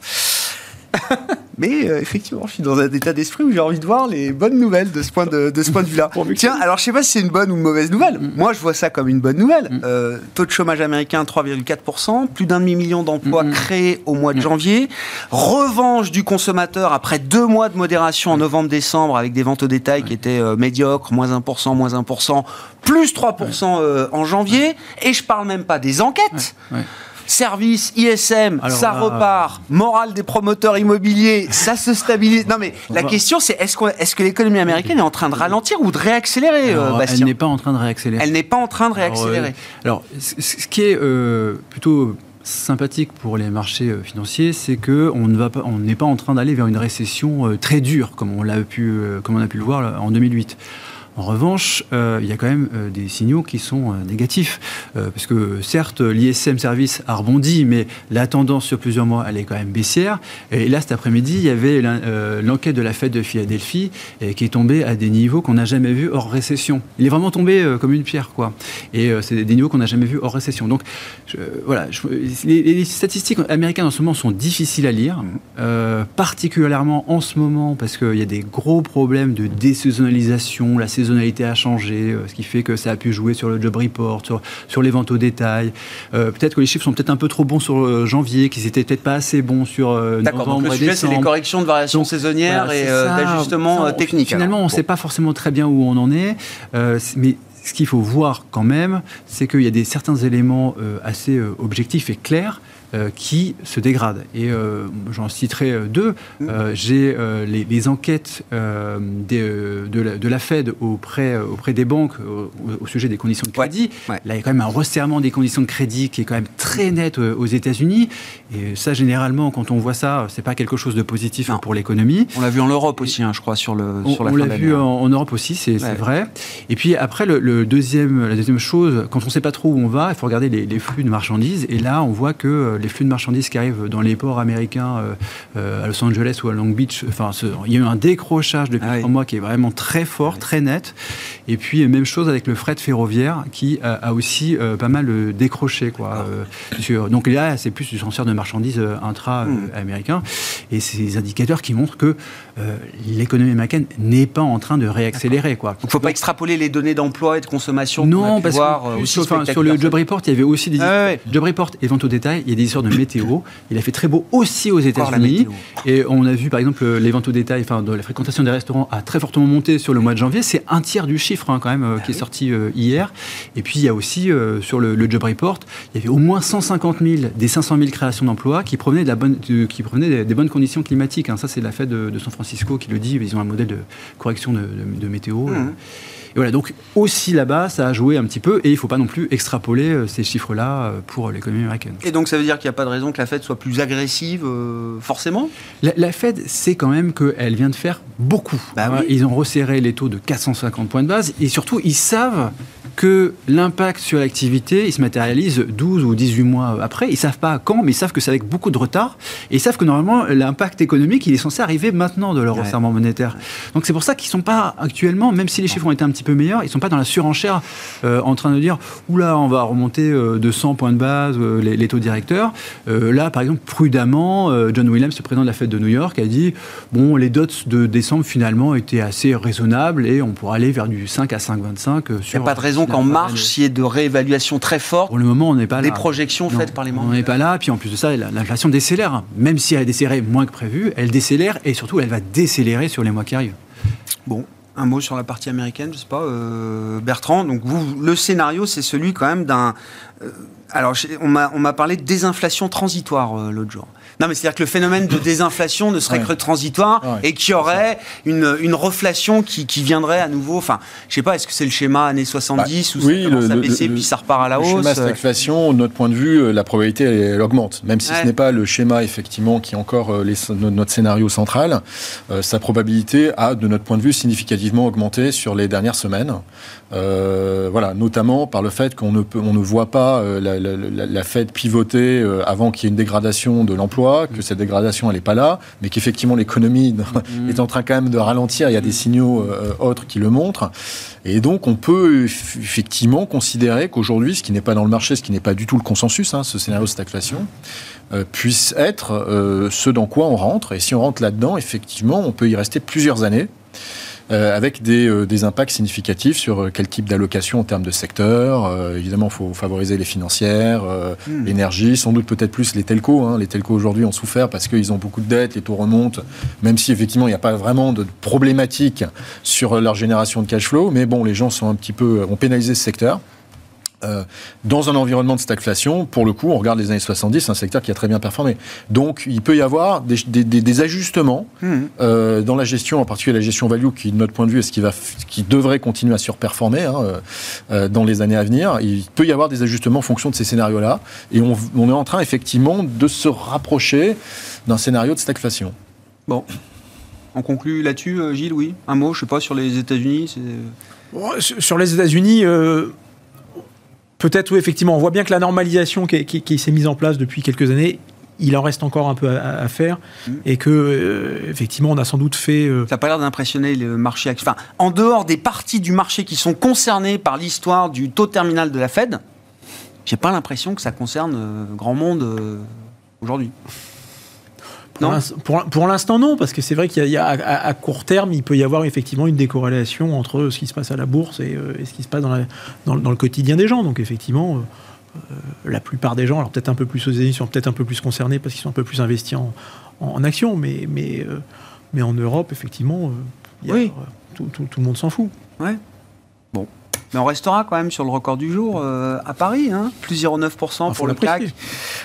Mais euh, effectivement, je suis dans un état d'esprit où j'ai envie de voir les bonnes nouvelles de ce point de, de ce point de vue-là. Tiens, alors je sais pas si c'est une bonne ou une mauvaise nouvelle. Mm. Moi, je vois ça comme une bonne nouvelle. Mm. Euh, taux de chômage américain 3,4%, plus d'un demi-million d'emplois mm, créés au mois de janvier. Revanche du consommateur après deux mois de modération en novembre-décembre avec des ventes au détail qui étaient euh, médiocres, moins 1%, moins 1%, plus 3% en janvier. Et je parle même pas des enquêtes. Service, ISM, ça repart. Morale des promoteurs immobiliers, ça se stabilise. Non, mais la question, c'est est-ce est que l'économie américaine est en train de ralentir ou de réaccélérer, euh, Bastien Elle n'est pas en train de réaccélérer. Elle n'est pas en train de réaccélérer. Alors, ce qui est euh, plutôt sympathique pour les marchés euh, financiers, c'est que on ne va pas, on n'est pas en train d'aller vers une récession très dure comme on l'a pu, comme on a pu le voir en 2008. En revanche, euh, il y a quand même euh, des signaux qui sont euh, négatifs. parce que certes, l'ISM Service a rebondi, mais la tendance sur plusieurs mois, elle est quand même baissière. Et là, cet après-midi, il y avait l'enquête de la Fed de Philadelphie qui est tombée à des niveaux qu'on n'a jamais vus hors récession. Il est vraiment tombé comme une pierre, quoi. Et c'est des niveaux qu'on n'a jamais vus hors récession. Donc, voilà, les, statistiques américaines en ce moment sont difficiles à lire, particulièrement en ce moment parce qu'il y a des gros problèmes de désaisonnalisation. La saison saisonnalité a changé, euh, ce qui fait que ça a pu jouer sur le job report, sur, les ventes au détail. Euh, peut-être que les chiffres sont peut-être un peu trop bons sur euh, janvier, qu'ils étaient peut-être pas assez bons sur D'accord, donc le sujet, c'est les corrections de variations saisonnières et d'ajustements techniques. Finalement, on ne sait pas forcément très bien où on en est, mais ce qu'il faut voir quand même, c'est qu'il y a des, certains éléments assez objectifs et clairs euh, qui se dégradent. Et euh, j'en citerai euh, deux. Mm. J'ai les, enquêtes de, la, Fed auprès, auprès des banques au, sujet des conditions de crédit. Là, il y a quand même un resserrement des conditions de crédit qui est quand même très net aux États-Unis. Et ça, généralement, quand on voit ça, c'est pas quelque chose de positif pour l'économie. On l'a vu en Europe aussi, hein, je crois, sur, le, on, sur la On l'a vu en, Europe aussi, c'est vrai. Et puis après, le, deuxième, la deuxième chose, quand on ne sait pas trop où on va, il faut regarder les, les flux de marchandises. Et là, on voit que les flux de marchandises qui arrivent dans les ports américains euh, euh, à Los Angeles ou à Long Beach, enfin, il y a eu un décrochage depuis ah trois mois qui est vraiment très fort, très net. Et puis, même chose avec le fret ferroviaire qui a, aussi euh, pas mal décroché. Quoi, donc là, c'est plus du transfert de marchandises intra-américain. Hmm. Et c'est des indicateurs qui montrent que l'économie américaine n'est pas en train de réaccélérer. Quoi. Donc il ne faut pas extrapoler les données d'emploi et de consommation. Non, parce que sur, le job report, il y avait aussi des ah job report et vente au détail. Il y a des de météo. Il a fait très beau aussi aux États-Unis. Et on a vu, par exemple, les ventes au détail, enfin, de la fréquentation des restaurants a très fortement monté sur le mois de janvier. C'est un tiers du chiffre, hein, quand même, euh, qui est sorti euh, hier. Et puis, il y a aussi, euh, sur le, job report, il y avait au moins 150 000 des 500 000 créations d'emplois qui provenaient, de la bonne, qui provenaient des, bonnes conditions climatiques. Hein. Ça, c'est la fête de, San Francisco qui le dit. Ils ont un modèle de correction de, météo. Mmh voilà, donc aussi là-bas, ça a joué un petit peu, et il ne faut pas non plus extrapoler euh, ces chiffres-là euh, pour l'économie américaine. Et donc ça veut dire qu'il n'y a pas de raison que la Fed soit plus agressive, euh, forcément? La, Fed sait quand même qu'elle vient de faire beaucoup. Bah ils ont resserré les taux de 450 points de base, et surtout, ils savent que l'impact sur l'activité, il se matérialise 12 ou 18 mois après. Ils ne savent pas quand, mais ils savent que c'est avec beaucoup de retard. Et ils savent que normalement, l'impact économique, il est censé arriver maintenant de leur resserrement monétaire. Donc c'est pour ça qu'ils ne sont pas actuellement, même si les chiffres ont été un petit peu meilleurs, ils ne sont pas dans la surenchère euh, en train de dire oula, on va remonter euh, de 100 points de base euh, les, taux directeurs. là, par exemple, prudemment, John Williams, le président de la Fed de New York, a dit bon, les dots de décembre finalement étaient assez raisonnables et on pourra aller vers du 5 à 5,25 sur. Il n'y a pas de raison qu'en marche, s'il y ait de réévaluation très forte. Pour le moment, on n'est pas là. Des projections faites par les membres. On n'est pas là. Puis en plus de ça, l'inflation décélère. Même si elle a décéléré moins que prévu, elle décélère et surtout, elle va décélérer sur les mois qui arrivent. Bon, un mot sur la partie américaine, je sais pas, euh, Bertrand. Donc vous, le scénario, c'est celui quand même d'un. Euh, alors, on m'a parlé de désinflation transitoire euh, l'autre jour. Non, mais c'est-à-dire que le phénomène de désinflation ne serait que transitoire et qu'il y aurait une, une reflation qui, qui, viendrait à nouveau. Enfin, je sais pas, est-ce que c'est le schéma années 70 bah, ou oui, ça commence à baisser puis ça repart à la hausse Le schéma stagflation, de notre point de vue, euh, la probabilité elle, augmente. Même si ce n'est pas le schéma effectivement qui est encore euh, les, notre scénario central, euh, sa probabilité a, de notre point de vue, significativement augmenté sur les dernières semaines. Euh, voilà, notamment par le fait qu'on ne, peut, on ne voit pas euh, la, la, la, Fed pivoter euh, avant qu'il y ait une dégradation de l'emploi, que cette dégradation elle n'est pas là, mais qu'effectivement l'économie mm. est en train quand même de ralentir. Il y a des signaux autres qui le montrent. Et donc on peut effectivement considérer qu'aujourd'hui, ce qui n'est pas dans le marché, ce qui n'est pas du tout le consensus, hein, ce scénario de stagflation, puisse être ce dans quoi on rentre. Et si on rentre là-dedans, effectivement, on peut y rester plusieurs années. Euh, avec des, euh, des, impacts significatifs sur euh, quel type d'allocation en termes de secteur. évidemment, il faut favoriser les financières, hmm. l'énergie, sans doute peut-être plus les telcos. Hein. Les telcos aujourd'hui ont souffert parce qu'ils ont beaucoup de dettes, les taux remontent, même si effectivement il n'y a pas vraiment de problématique sur leur génération de cash flow. Mais bon, les gens sont un petit peu, ont pénalisé ce secteur. Euh, dans un environnement de stagflation, pour le coup, on regarde les années 70, c'est un secteur qui a très bien performé. Donc, il peut y avoir des, ajustements mmh. euh, dans la gestion, en particulier la gestion value, qui, de notre point de vue, est ce qui, va, qui devrait continuer à surperformer hein, euh, dans les années à venir. Il peut y avoir des ajustements en fonction de ces scénarios-là. Et on, on, est en train, effectivement, de se rapprocher d'un scénario de stagflation. Bon. On conclut là-dessus, Gilles, oui Un mot, je sais pas, sur les États-Unis Sur les États-Unis, peut-être, oui, effectivement, on voit bien que la normalisation qui, s'est mise en place depuis quelques années, il en reste encore un peu à, faire mm. et que euh, effectivement on a sans doute fait. Euh, Ça n'a pas l'air d'impressionner le marché. Enfin, en dehors des parties du marché qui sont concernées par l'histoire du taux terminal de la Fed, j'ai pas l'impression que ça concerne euh, grand monde aujourd'hui. Pour l'instant, non, parce que c'est vrai qu'il y a, à, court terme, il peut y avoir effectivement une décorrélation entre ce qui se passe à la bourse et, euh, ce qui se passe dans, dans, le quotidien des gens. Donc effectivement, euh, euh, la plupart des gens, alors peut-être un peu plus aux États-Unis, sont peut-être un peu plus concernés parce qu'ils sont un peu plus investis en, en, actions, mais, mais, mais en Europe, effectivement, oui. tout, tout, tout, le monde s'en fout. Ouais. Mais on restera quand même sur le record du jour euh, à Paris, hein, plus 0,9% ah, pour le CAC.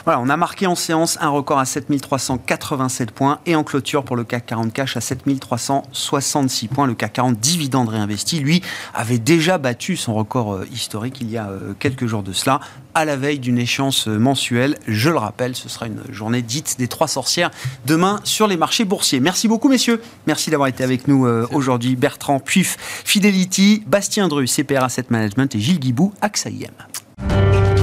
Voilà, on a marqué en séance un record à 7387 points et en clôture pour le CAC 40 cash à 7366 points. Le CAC 40 dividende réinvesti, lui, avait déjà battu son record euh, historique il y a euh, quelques jours de cela à la veille d'une échéance mensuelle. Je le rappelle, ce sera une journée dite des trois sorcières demain sur les marchés boursiers. Merci beaucoup, messieurs. Merci d'avoir été avec nous euh, aujourd'hui. Bertrand Puif, Fidelity, Bastien Dru, CPR Asset Management et Gilles Guibou, AXA IM.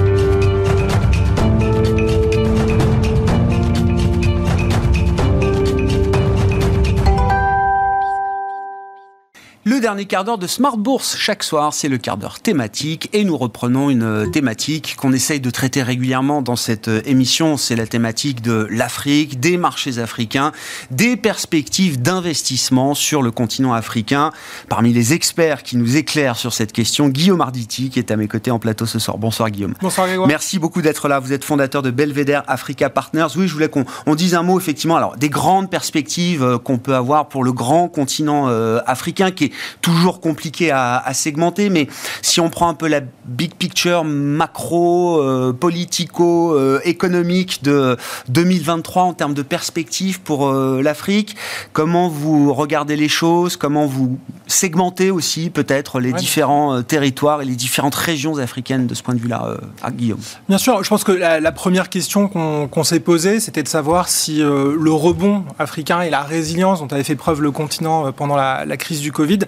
Dernier quart d'heure de Smart Bourse, chaque soir, c'est le quart d'heure thématique et nous reprenons une euh, thématique qu'on essaye de traiter régulièrement dans cette euh, émission. C'est la thématique de l'Afrique, des marchés africains, des perspectives d'investissement sur le continent africain. Parmi les experts qui nous éclairent sur cette question, Guillaume Arditi qui est à mes côtés en plateau ce soir. Bonsoir Guillaume. Bonsoir Grégoire. Merci beaucoup d'être là. Vous êtes fondateur de Belvedere Africa Partners. Oui, je voulais qu'on dise un mot effectivement. Alors, des grandes perspectives euh, qu'on peut avoir pour le grand continent africain qui est toujours compliqué à, segmenter, mais si on prend un peu la big picture macro, euh, politico, euh, économique de 2023 en termes de perspective pour euh, l'Afrique, comment vous regardez les choses, comment vous segmentez aussi peut-être les différents territoires et les différentes régions africaines de ce point de vue-là, à Guillaume? Bien sûr, je pense que la, première question qu'on s'est posée, c'était de savoir si le rebond africain et la résilience dont avait fait preuve le continent pendant la, la crise du Covid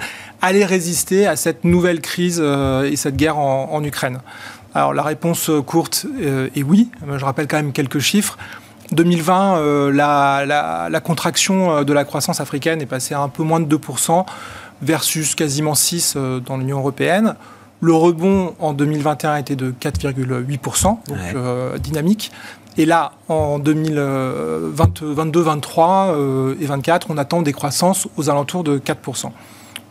allait résister à cette nouvelle crise euh, et cette guerre en, Ukraine Alors la réponse courte euh, est oui. Je rappelle quand même quelques chiffres. 2020, euh, la, contraction de la croissance africaine est passée à un peu moins de 2% versus quasiment 6% dans l'Union européenne. Le rebond en 2021 était de 4,8%, donc dynamique. Et là, en 2022, 23 et 24, on attend des croissances aux alentours de 4%.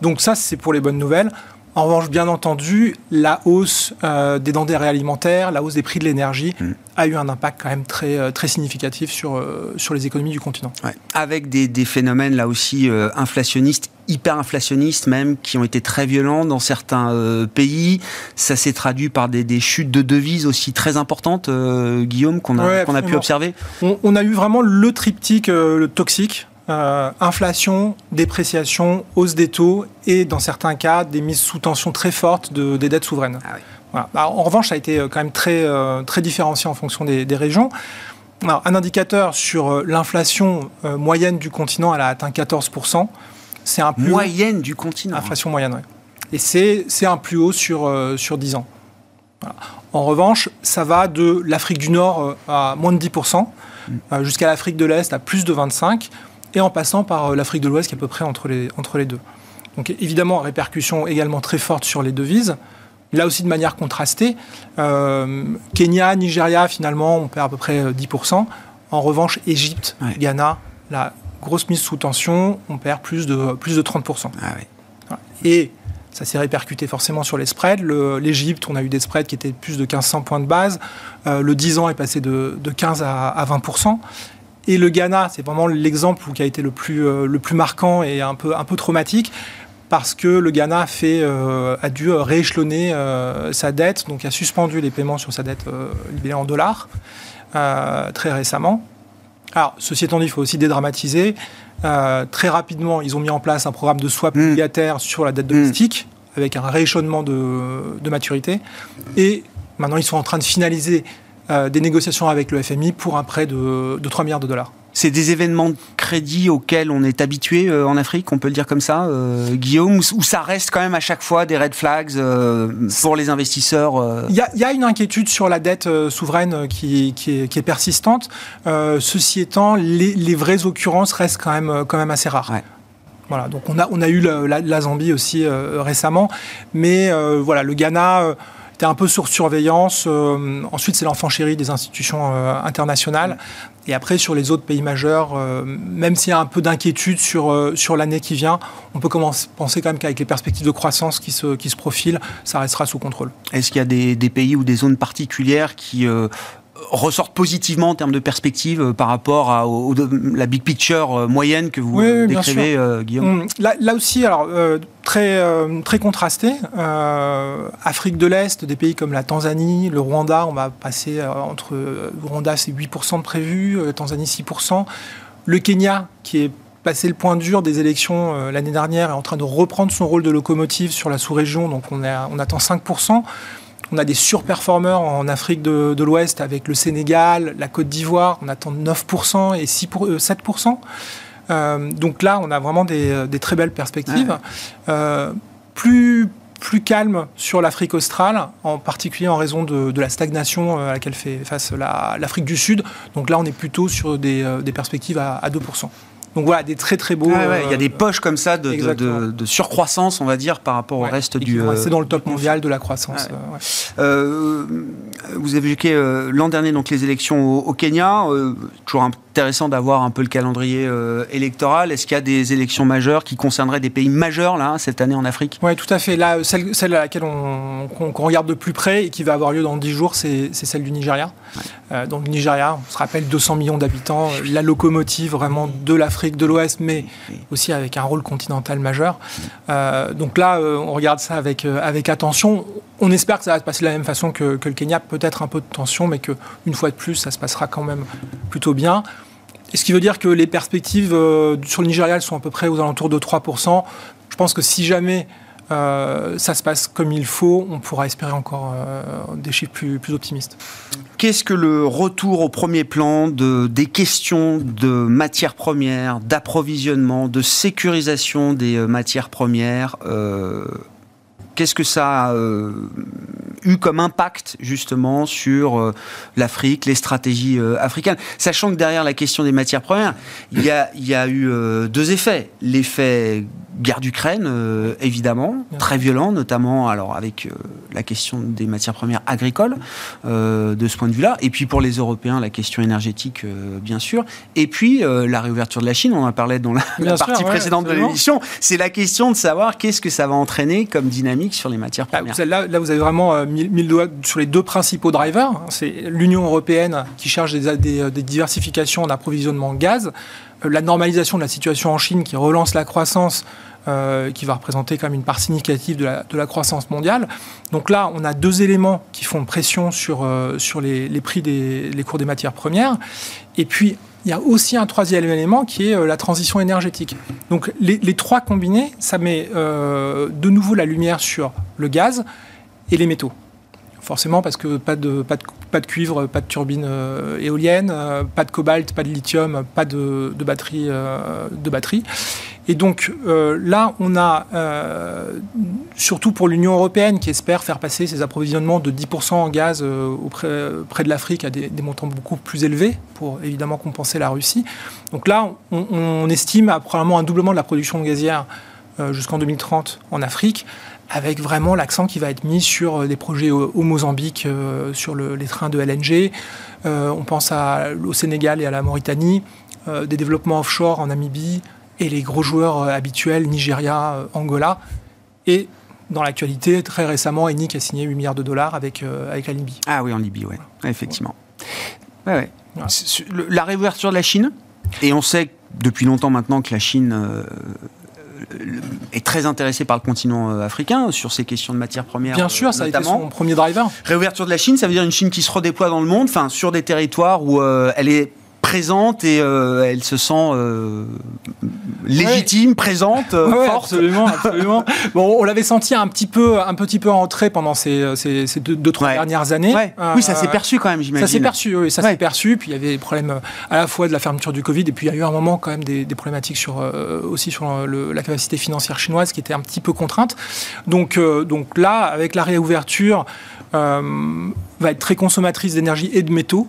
Donc ça, c'est pour les bonnes nouvelles. En revanche, bien entendu, la hausse euh, des denrées alimentaires, la hausse des prix de l'énergie mm. a eu un impact quand même très, euh, très significatif sur, euh, sur les économies du continent. Avec des, des, phénomènes là aussi inflationnistes, hyperinflationnistes même, qui ont été très violents dans certains pays. Ça s'est traduit par des, des, chutes de devises aussi très importantes, Guillaume, qu'on a, pu observer. On, on, a eu vraiment le triptyque le toxique euh, inflation, dépréciation, hausse des taux et dans certains cas des mises sous tension très fortes de, des dettes souveraines. Ah bah, en revanche, ça a été euh, quand même très, euh, très différencié en fonction des, régions. un indicateur sur l'inflation moyenne du continent, elle a atteint 14%. C'est un plus moyenne du continent. Inflation moyenne, oui. Et c'est un plus haut sur, sur 10 ans. En revanche, ça va de l'Afrique du Nord à moins de 10%, mm. jusqu'à l'Afrique de l'Est à plus de 25% et en passant par euh, l'Afrique de l'Ouest qui est à peu près entre les, entre les deux. Donc évidemment, répercussion également très forte sur les devises. Là aussi de manière contrastée. Euh, Kenya, Nigeria, finalement, on perd à peu près 10%. Euh, en revanche, Égypte, Ghana, la grosse mise sous tension, on perd plus de, plus de 30%. Ah et ça s'est répercuté forcément sur les spreads. L'Égypte, on a eu des spreads qui étaient plus de 1500 points de base. le 10 ans est passé de, de 15 à, à 20%. Et le Ghana, c'est vraiment l'exemple qui a été le plus, euh, le plus marquant et un peu, un peu traumatique. parce que le Ghana a, fait, a dû rééchelonner sa dette, donc a suspendu les paiements sur sa dette libellée en dollars très récemment. Alors, ceci étant dit, il faut aussi dédramatiser. très rapidement, ils ont mis en place un programme de swap mmh. obligataire sur la dette mmh. domestique, avec un rééchelonnement de, de maturité. Et maintenant, ils sont en train de finaliser euh, des négociations avec le FMI pour un prêt de, 3 milliards de dollars. C'est des événements de crédit auxquels on est habitué euh, en Afrique, on peut le dire comme ça, euh, Guillaume, où ça reste quand même à chaque fois des red flags pour les investisseurs Il y, a une inquiétude sur la dette souveraine qui, est, persistante. ceci étant, les, vraies occurrences restent quand même, quand même assez rares. Voilà, donc on a, on a eu la, Zambie aussi récemment, mais voilà, le Ghana était un peu sur surveillance. Euh, ensuite, c'est l'enfant chéri des institutions euh, internationales. Et après, sur les autres pays majeurs, euh, même s'il y a un peu d'inquiétude sur, sur l'année qui vient, on peut commencer, penser quand même qu'avec les perspectives de croissance qui se, qui se profilent, ça restera sous contrôle. Est-ce qu'il y a des, pays ou des zones particulières qui ressortent positivement en termes de perspective euh, par rapport à la big picture euh, moyenne que vous décrivez, euh, Guillaume? Hum, là, aussi, alors, très, très contrasté. Afrique de l'Est, des pays comme la Tanzanie, le Rwanda, on va passer entre. Rwanda, c'est 8% de prévu, Tanzanie, 6%. Le Kenya, qui est passé le point dur des élections l'année dernière, est en train de reprendre son rôle de locomotive sur la sous-région, donc on, on attend 5%. On a des surperformeurs en Afrique de, l'Ouest avec le Sénégal, la Côte d'Ivoire, on attend 9% et 6 7%. Euh, euh, donc là, on a vraiment des, euh, très belles perspectives. plus, plus calme sur l'Afrique australe, en particulier en raison de, la stagnation à laquelle fait face l'Afrique du Sud. Donc là, on est plutôt sur des, perspectives à, à 2%. Donc voilà, des très très beaux. il y a des euh, poches comme ça de, de, surcroissance, on va dire, par rapport au reste du. C'est dans le top mondial de la croissance. Euh, vous avez évoqué euh, l'an dernier donc les élections au, Kenya. toujours intéressant d'avoir un peu le calendrier électoral. Est-ce qu'il y a des élections majeures qui concerneraient des pays majeurs là cette année en Afrique? Oui, tout à fait. Là, celle, celle à laquelle on, regarde de plus près et qui va avoir lieu dans 10 jours, c'est celle du Nigeria. donc le Nigeria, on se rappelle 200 millions d'habitants, la locomotive vraiment de l'Afrique de l'Ouest, mais aussi avec un rôle continental majeur. Euh, donc là, euh, on regarde ça avec, euh, avec attention. On espère que ça va se passer de la même façon que, le Kenya, peut-être un peu de tension, mais qu'une fois de plus, ça se passera quand même plutôt bien. Et ce qui veut dire que les perspectives sur le Nigeria sont à peu près aux alentours de 3%. Je pense que si jamais euh, ça se passe comme il faut, on pourra espérer encore euh, des chiffres plus, optimistes. Qu'est-ce que le retour au premier plan de, des questions de matières premières, d'approvisionnement, de sécurisation des euh, matières premières Qu'est-ce que ça a eu comme impact justement sur l'Afrique, les stratégies africaines? Sachant que derrière la question des matières premières, il y a, il y a eu deux effets. L'effet guerre d'Ukraine, euh, évidemment, très violent, notamment alors avec euh, la question des matières premières agricoles, euh, de ce point de vue-là. Et puis pour les Européens, la question énergétique, bien sûr. Et puis la réouverture de la Chine, on en parlait dans la, partie précédente de l'émission. C'est la question de savoir qu'est-ce que ça va entraîner comme dynamique sur les matières ah, premières. Là, là vous avez vraiment mis, le doigt sur les deux principaux drivers. C'est l'Union européenne qui cherche des, des, des diversifications en approvisionnement gaz la normalisation de la situation en Chine qui relance la croissance euh, qui va représenter quand une part significative de la, croissance mondiale. Donc là, on a deux éléments qui font pression sur, euh, sur les, prix des cours des matières premières. Et puis, il y a aussi un troisième élément qui est euh, la transition énergétique. Donc les, trois combinés, ça met de nouveau la lumière sur le gaz et les métaux forcément parce que pas de, pas de, cuivre, pas de turbine éolienne, pas de cobalt, pas de lithium, pas de, de de batterie. Et donc euh, là, on a, euh, surtout pour l'Union européenne, qui espère faire passer ses approvisionnements de 10% en gaz euh, près de l'Afrique à des, montants beaucoup plus élevés, pour évidemment compenser la Russie. Donc là, on, estime à probablement un doublement de la production gazière jusqu'en 2030 en Afrique, avec vraiment l'accent qui va être mis sur des projets au, Mozambique, sur les trains de LNG. on pense au Sénégal et à la Mauritanie, des développements offshore en Namibie, et les gros joueurs euh, habituels, Nigeria, euh, Angola. Et dans l'actualité, très récemment, Enic a signé 8 milliards de dollars avec, euh, avec la Libye. Ah oui, en Libye, oui, effectivement. Ouais, La réouverture de la Chine, et on sait depuis longtemps maintenant que la Chine est très intéressé par le continent africain sur ces questions de matières premières. Bien sûr, ça a été son premier driver. Réouverture de la Chine, ça veut dire une Chine qui se redéploie dans le monde, enfin sur des territoires où elle est présente et euh, elle se sent euh, légitime, présente, euh, forte. Absolument, absolument. bon, on l'avait senti un petit peu, un petit peu entré pendant ces, ces, deux, trois dernières années. oui, ça s'est perçu quand même, j'imagine. Ça s'est perçu, oui, ça s'est perçu. Puis il y avait des problèmes à la fois de la fermeture du Covid et puis il y a eu un moment quand même des, problématiques sur, aussi sur la capacité financière chinoise qui était un petit peu contrainte. Donc, donc là, avec la réouverture, va être très consommatrice d'énergie et de métaux.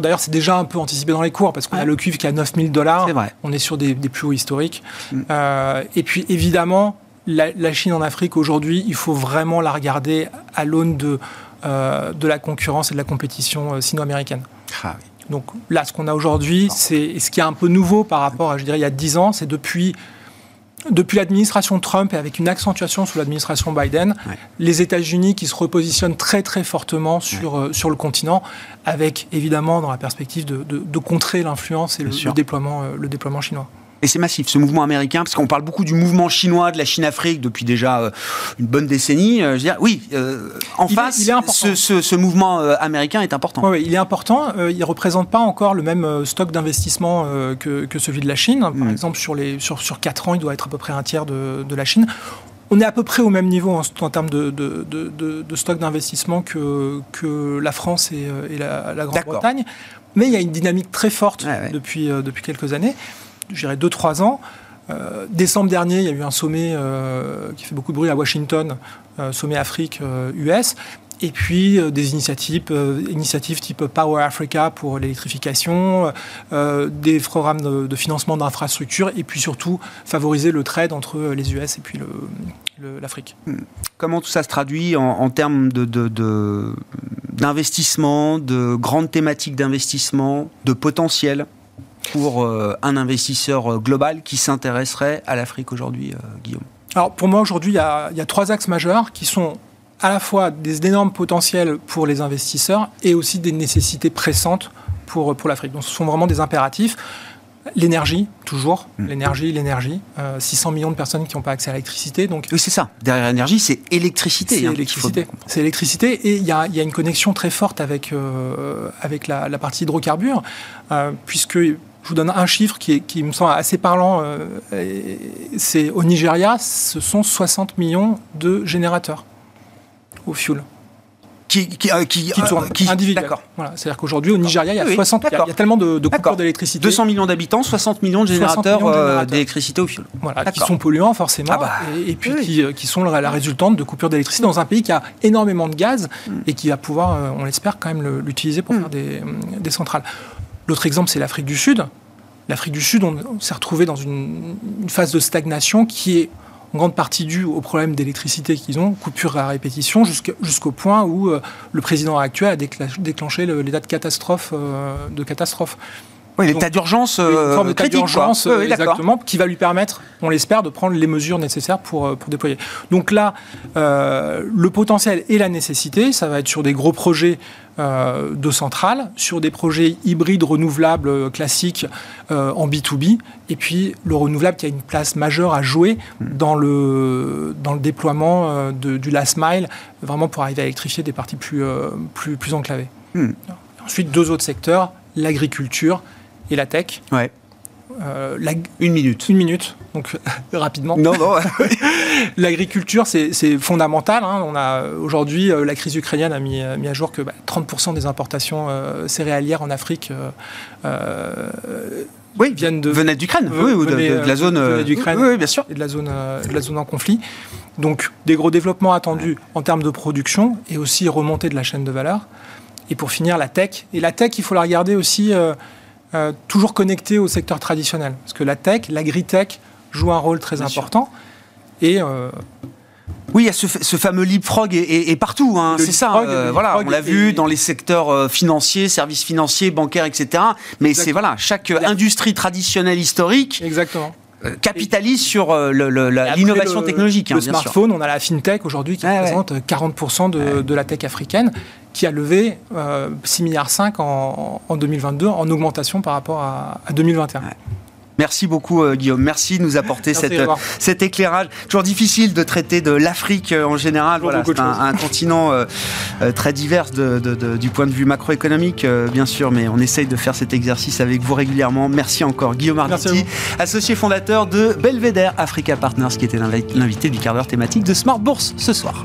D'ailleurs, c'est déjà un peu anticipé dans les cours parce qu'on a le cuivre qui a 9000 dollars. On est sur des, plus hauts historiques. Mm. Euh, et puis, évidemment, la, Chine en Afrique aujourd'hui, il faut vraiment la regarder à l'aune de, euh, de la concurrence et de la compétition euh, sino-américaine. Ah Donc là, ce qu'on a aujourd'hui, c'est ce qui est un peu nouveau par rapport à, je dirais, il y a 10 ans, c'est depuis depuis l'administration Trump et avec une accentuation sous l'administration Biden, les États-Unis qui se repositionnent très très fortement sur, euh, sur le continent, avec évidemment dans la perspective de, de, contrer l'influence et le, déploiement, euh, le déploiement chinois. Et c'est massif, ce mouvement américain, parce qu'on parle beaucoup du mouvement chinois, de la Chine-Afrique depuis déjà euh, une bonne décennie. je veux dire, oui, en face, ce, mouvement américain est important. Oui, il est important. il ne représente pas encore le même stock d'investissement que, que, celui de la Chine. Par mm. exemple, sur, les, sur, sur 4 ans, il doit être à peu près un tiers de, de la Chine. On est à peu près au même niveau en, termes de, de, stock d'investissement que, que la France et, la, Grande-Bretagne. Mais il y a une dynamique très forte Depuis, depuis quelques années je dirais 2-3 ans. Euh, décembre dernier, il y a eu un sommet euh, qui fait beaucoup de bruit à Washington, euh, sommet Afrique-US. et puis des initiatives, initiatives type Power Africa pour l'électrification, des programmes de, financement d'infrastructures, et puis surtout favoriser le trade entre les US et puis l'Afrique. Hmm. Comment tout ça se traduit en, termes d'investissement, de, de grandes thématiques d'investissement, de potentiel? Pour euh, un investisseur euh, global qui s'intéresserait à l'Afrique aujourd'hui, euh, Guillaume Alors pour moi aujourd'hui, il y, a, trois axes majeurs qui sont à la fois des énormes potentiels pour les investisseurs et aussi des nécessités pressantes pour, pour l'Afrique. Donc ce sont vraiment des impératifs. L'énergie, toujours. Hmm. L'énergie, l'énergie. 600 millions de personnes qui n'ont pas accès à l'électricité. Donc... Oui, c'est ça. Derrière l'énergie, c'est électricité. C'est hein, électricité. C'est électricité. Et il y, y a, une connexion très forte avec, avec la, la, partie hydrocarbures, puisque je vous donne un chiffre qui, me semble assez parlant. Euh, c'est au Nigeria, ce sont 60 millions de générateurs au fuel. Qui, qui, euh, qui, qui tournent euh, D'accord. Voilà. C'est-à-dire qu'aujourd'hui, au Nigeria, il y a, 60, il y a, tellement de, de coupures d'électricité. 200 millions d'habitants, 60 millions de générateurs, d'électricité au fuel. Voilà, qui sont polluants forcément, ah bah, et, puis qui, sont la, résultante de coupures d'électricité dans un pays qui a énormément de gaz mm. et qui va pouvoir, on l'espère, quand même l'utiliser pour mm. faire des, des centrales. L'autre exemple, c'est l'Afrique du Sud. L'Afrique du Sud, on, s'est retrouvé dans une, phase de stagnation qui est en grande partie due au problème d'électricité qu'ils ont, coupure à répétition, jusqu'au point où euh, le président actuel a déclenché l'état de. Euh, de catastrophe. Oui, l'état d'urgence euh, d'urgence, exactement, qui va lui permettre, on l'espère, de prendre les mesures nécessaires pour, euh, pour déployer. Donc là, euh, le potentiel et la nécessité, ça va être sur des gros projets euh, de centrales, sur des projets hybrides renouvelables classiques en B2B, et puis le renouvelable qui a une place majeure à jouer dans le, dans le déploiement de, du last mile, vraiment pour arriver à électrifier des parties plus, plus, plus enclavées. Hmm. Ensuite, deux autres secteurs, l'agriculture et la tech. Ouais. Euh, une minute. Une minute, donc rapidement. Non, non. L'agriculture, c'est fondamental. Hein. On a aujourd'hui, euh, la crise ukrainienne a mis, mis à jour que 30% bah, des importations euh, céréalières en Afrique oui, viennent de venaient d'Ukraine, oui, ou de, la zone d'Ukraine, oui, bien sûr, et de la zone, de la zone en conflit. Donc, des gros développements attendus en termes de production et aussi remontée de la chaîne de valeur. Et pour finir, la tech. Et la tech, il faut la regarder aussi euh, toujours connecté au secteur traditionnel. Parce que la tech, l'agri-tech joue un rôle très important. Et. Euh, oui, il y a ce, fameux leapfrog et, partout, hein, c'est ça. Euh, voilà, on l'a vu dans les secteurs financiers, services financiers, bancaires, etc. Mais c'est voilà, chaque industrie traditionnelle historique. Exactement capitalise sur l'innovation technologique. Hein, le smartphone, on a la fintech aujourd'hui qui représente 40% de, de, la tech africaine qui a levé 6,5 euh, milliards en, en, 2022 en augmentation par rapport à, 2021. Merci beaucoup euh, Guillaume. Merci de nous apporter cette, cet éclairage. Toujours difficile de traiter de l'Afrique euh, en général. Voilà, c'est un, continent euh, très divers de, du point de vue macroéconomique, bien sûr, mais on essaye de faire cet exercice avec vous régulièrement. Merci encore Guillaume Arditi, associé fondateur de Belvedere Africa Partners, qui était l'invité du quart d'heure thématique de Smart Bourse ce soir.